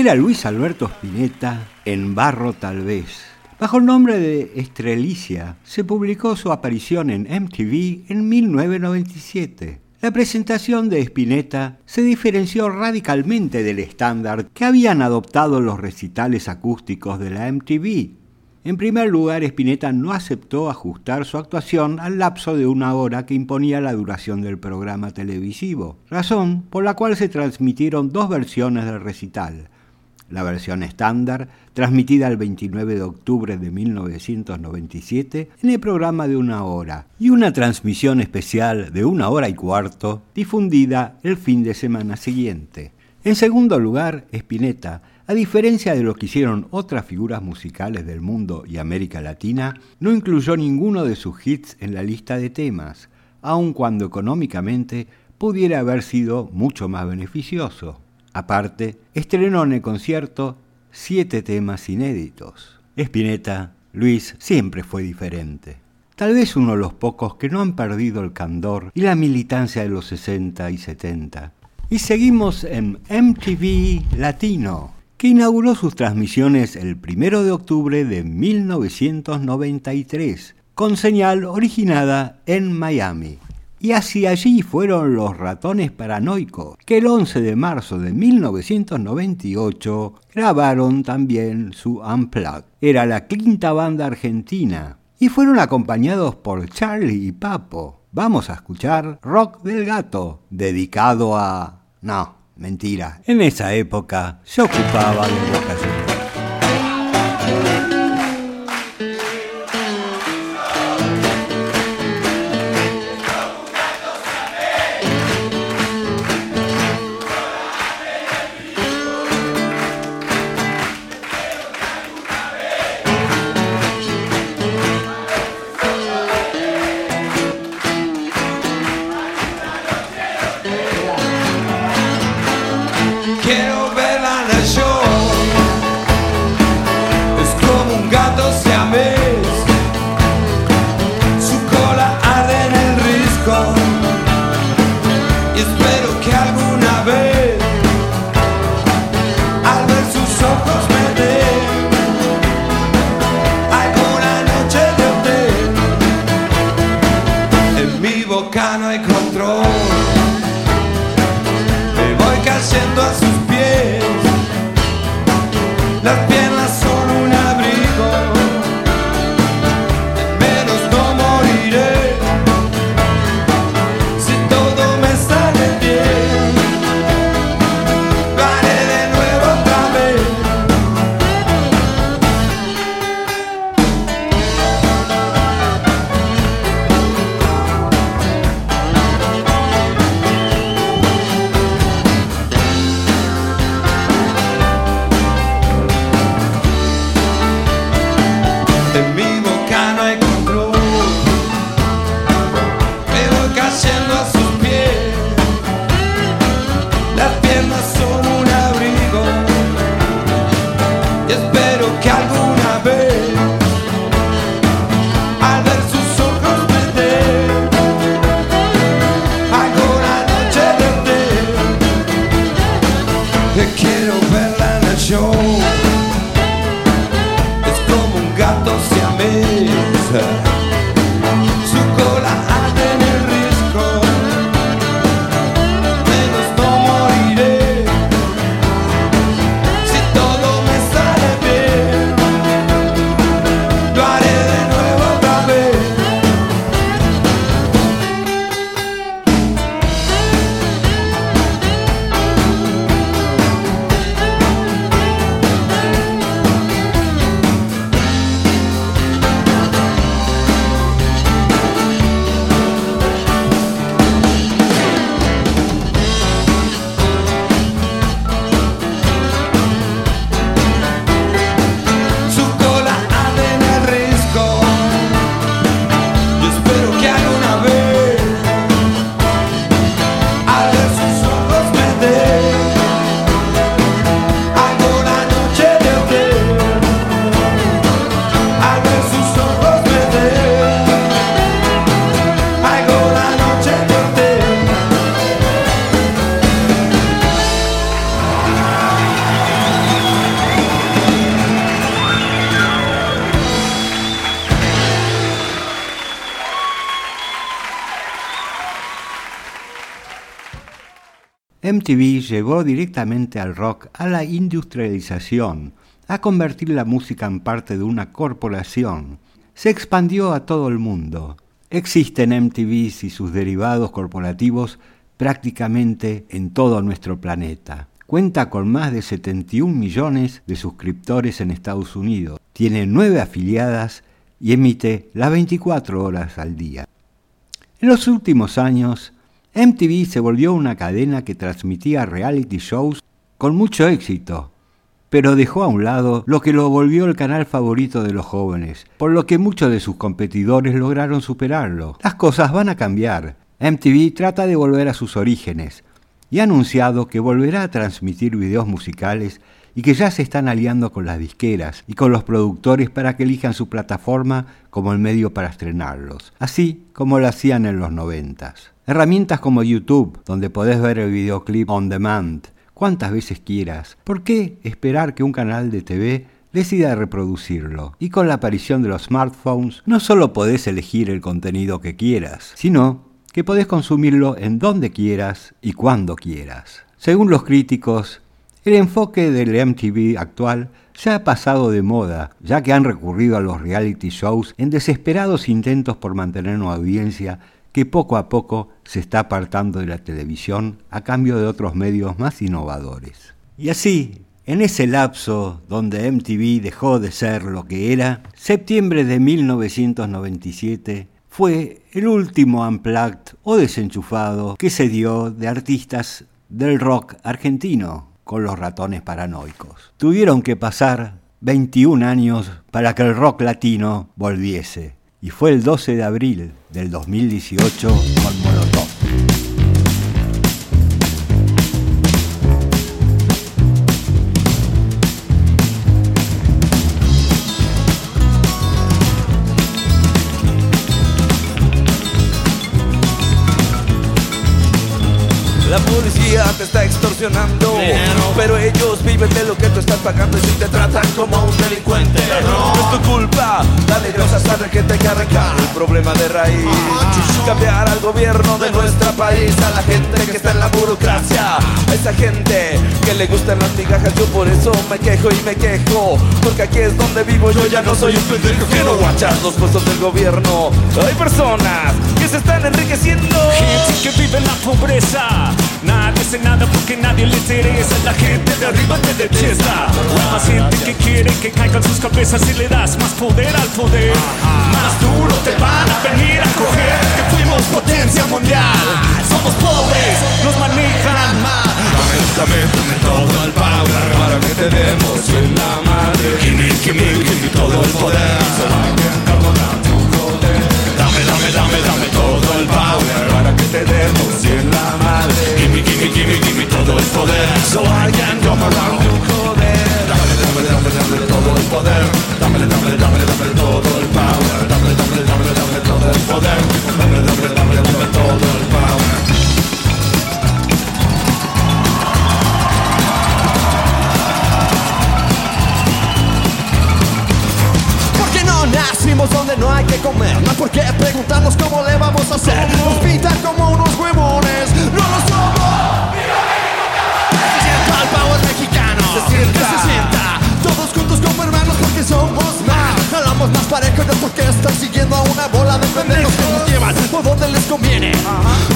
Era Luis Alberto Spinetta en Barro tal vez. Bajo el nombre de Estrelicia se publicó su aparición en MTV en 1997. La presentación de Spinetta se diferenció radicalmente del estándar que habían adoptado los recitales acústicos de la MTV. En primer lugar, Spinetta no aceptó ajustar su actuación al lapso de una hora que imponía la duración del programa televisivo, razón por la cual se transmitieron dos versiones del recital, la versión estándar, transmitida el 29 de octubre de 1997 en el programa de una hora, y una transmisión especial de una hora y cuarto, difundida el fin de semana siguiente. En segundo lugar, Spinetta, a diferencia de lo que hicieron otras figuras musicales del mundo y América Latina, no incluyó ninguno de sus hits en la lista de temas, aun cuando económicamente pudiera haber sido mucho más beneficioso. Aparte, estrenó en el concierto siete temas inéditos. Spinetta, Luis, siempre fue diferente. Tal vez uno de los pocos que no han perdido el candor y la militancia de los 60 y 70. Y seguimos en MTV Latino, que inauguró sus transmisiones el 1 de octubre de 1993, con señal originada en Miami. Y hacia allí fueron los ratones paranoicos, que el 11 de marzo de 1998 grabaron también su Unplugged. Era la quinta banda argentina y fueron acompañados por Charlie y Papo. Vamos a escuchar Rock del Gato, dedicado a... No, mentira. En esa época se ocupaba de her. MTV llevó directamente al rock a la industrialización, a convertir la música en parte de una corporación. Se expandió a todo el mundo. Existen MTVs y sus derivados corporativos prácticamente en todo nuestro planeta. Cuenta con más de 71 millones de suscriptores en Estados Unidos. Tiene nueve afiliadas y emite las 24 horas al día. En los últimos años, MTV se volvió una cadena que transmitía reality shows con mucho éxito, pero dejó a un lado lo que lo volvió el canal favorito de los jóvenes, por lo que muchos de sus competidores lograron superarlo. Las cosas van a cambiar. MTV trata de volver a sus orígenes, y ha anunciado que volverá a transmitir videos musicales y que ya se están aliando con las disqueras y con los productores para que elijan su plataforma como el medio para estrenarlos, así como lo hacían en los noventas. Herramientas como YouTube, donde podés ver el videoclip on demand, cuantas veces quieras. ¿Por qué esperar que un canal de TV decida reproducirlo? Y con la aparición de los smartphones, no solo podés elegir el contenido que quieras, sino que podés consumirlo en donde quieras y cuando quieras. Según los críticos, el enfoque del MTV actual ya ha pasado de moda, ya que han recurrido a los reality shows en desesperados intentos por mantener una audiencia que poco a poco se está apartando de la televisión a cambio de otros medios más innovadores. Y así, en ese lapso donde MTV dejó de ser lo que era, septiembre de 1997 fue el último unplugged o desenchufado que se dio de artistas del rock argentino con los ratones paranoicos. Tuvieron que pasar 21 años para que el rock latino volviese. Y fue el 12 de abril del 2018 con Molotov. La policía te está extorsionando Pero ellos viven de lo que tú estás pagando Y si te tratan como un delincuente. No tu culpa. Dale Dios sabe que te arrancar El problema de raíz. Cambiar al gobierno de nuestro país. A la gente que está en la burocracia. A esa gente que le gustan las migajas. Yo por eso me quejo y me quejo. Porque aquí es donde vivo. Yo ya no soy un pendejo que no guachar los puestos del gobierno. Hay personas que se están enriqueciendo. Gente que vive en la pobreza Hace nada porque nadie le interesa. La gente de arriba te detesta. Hay más gente que quiere que caigan sus cabezas Si le das más poder al poder. Más duro te van a venir a coger. Que fuimos potencia mundial. Somos pobres, nos manejan mal. Dame, dame todo el power Para que te demos en la madre. Gimme, gimme, gimme todo el poder todo el power Para que te demos en la madre. Gimme, gimme, gimme, gimme todo el poder. So I can come around to joder. Dame, dame, dame, dame todo el poder. Dame, dame, dame, dame todo el power. Dame, dame, dame, dame todo el poder. Dame, dame, dame, dame todo el power no hay que comer. No hay por qué preguntarnos cómo le vamos a hacer. Nos pintan como unos huevones. No lo somos. Se sienta el power mexicano. Se sienta. Que se sienta. Todos juntos como hermanos porque somos más. Jalamos más parejo no porque están siguiendo a una bola de pendejos Que nos llevan por donde les conviene.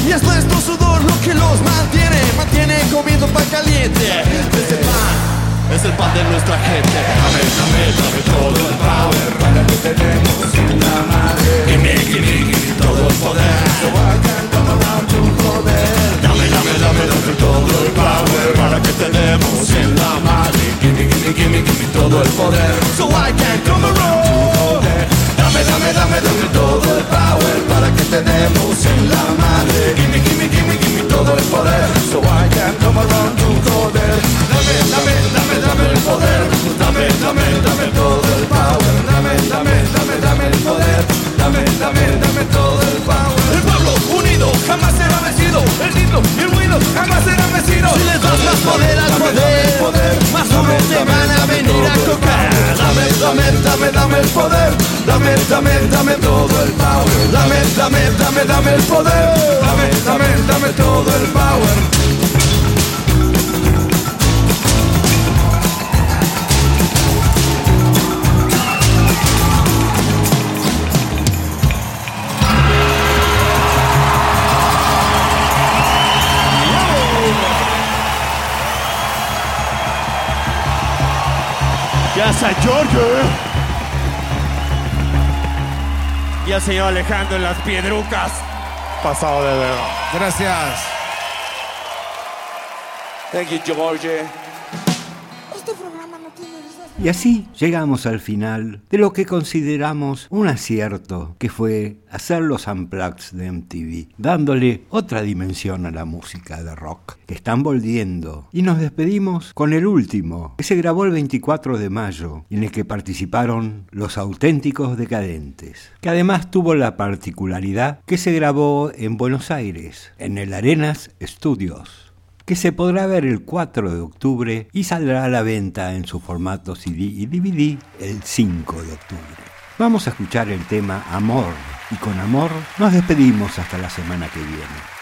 Y es nuestro sudor lo que los mantiene. Mantiene comiendo pan caliente. Ese pan es el pan de nuestra gente. Dame, dame, dame todo el power. Para que tenemos en la madre. Gimme, gimme, gimme todo el poder. So I can come around to joder Dame, dame, dame, dame todo el power. Para que tenemos en la madre. Gimme, gimme, gimme, gimme todo el poder. So I can come around to joder Dame, dame, dame, dame todo el power. Para que tenemos en la madre. Gimme, gimme, gimme todo el poder. So I can come around to joder Dame, dame, dame, dame el poder. Dame, dame, dame todo el power. Dame, dame, dame, dame el poder Dame, dame, dame todo el power. El pueblo unido jamás será vencido. El grito y el ruido jamás serán vencidos. Si les das más poder al poder, Más duro te van a venir a tocar. Dame, dame, dame, dame el poder. Dame, dame, dame todo el power. Dame, dame, dame, dame el poder. Dame, dame, dame todo el power casa George. Y al señor Alejandro en las piedrucas. Pasado de verdad. Gracias. Thank you, George. Y así llegamos al final de lo que consideramos un acierto, que fue hacer los unplugs de MTV, dándole otra dimensión a la música de rock, que están volviendo. Y nos despedimos con el último, que se grabó el 24 de mayo, en el que participaron los auténticos decadentes, que además tuvo la particularidad que se grabó en Buenos Aires, en el Arenas Studios que se podrá ver el 4 de octubre y saldrá a la venta en su formato CD y DVD el 5 de octubre. Vamos a escuchar el tema Amor y con amor nos despedimos hasta la semana que viene.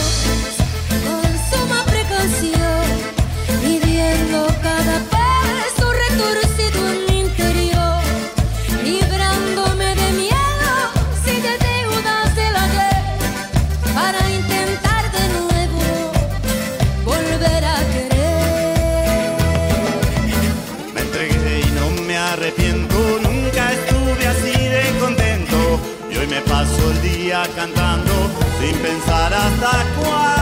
sin pensar hasta cuándo.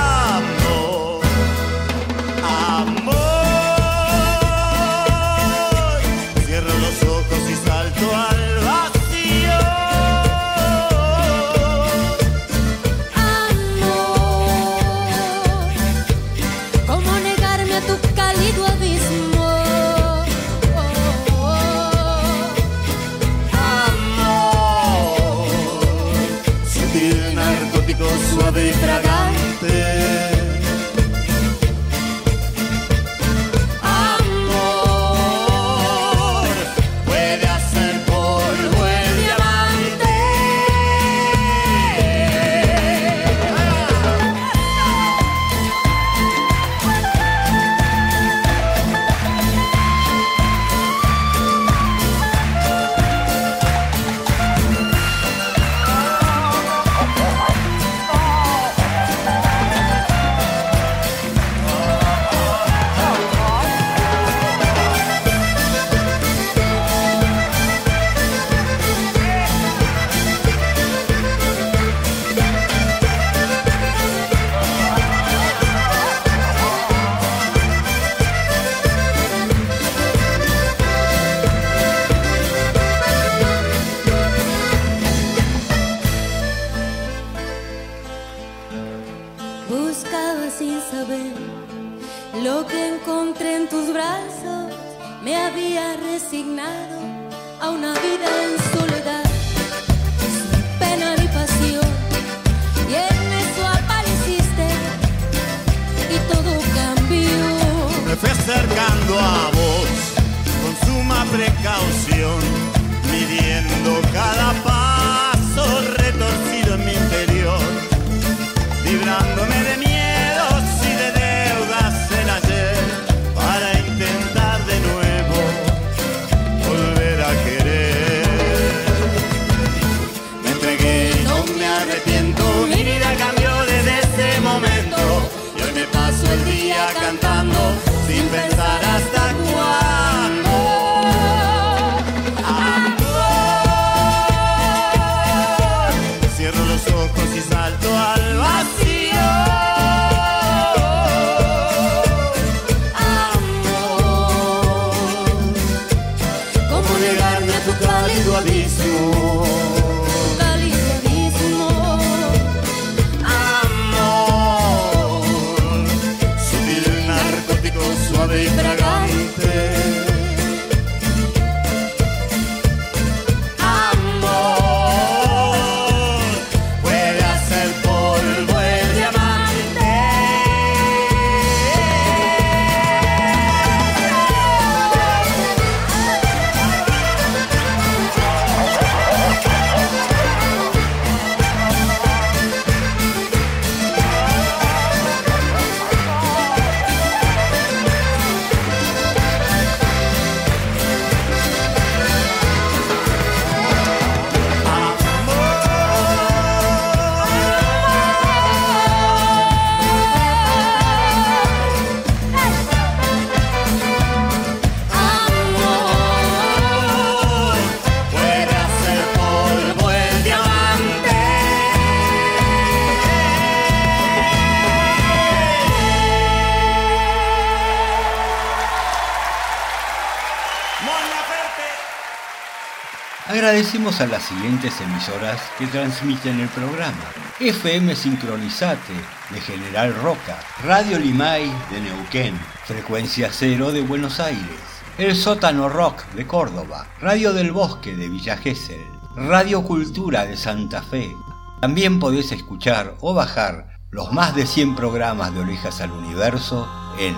A las siguientes emisoras que transmiten el programa. FM Sincronizate de General Roca, Radio Limay de Neuquén, Frecuencia Cero de Buenos Aires, El Sótano Rock de Córdoba, Radio del Bosque de Villa Gesell, Radio Cultura de Santa Fe. También podés escuchar o bajar los más de 100 programas de Orejas al Universo en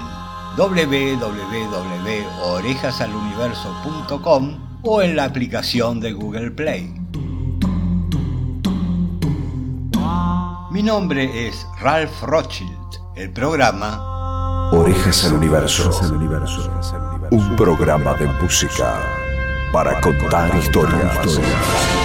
www.orejasaluniverso.com o en la aplicación de Google Play. Mi nombre es Ralph Rothschild. El programa Orejas al Universo. Un programa de música para contar historias.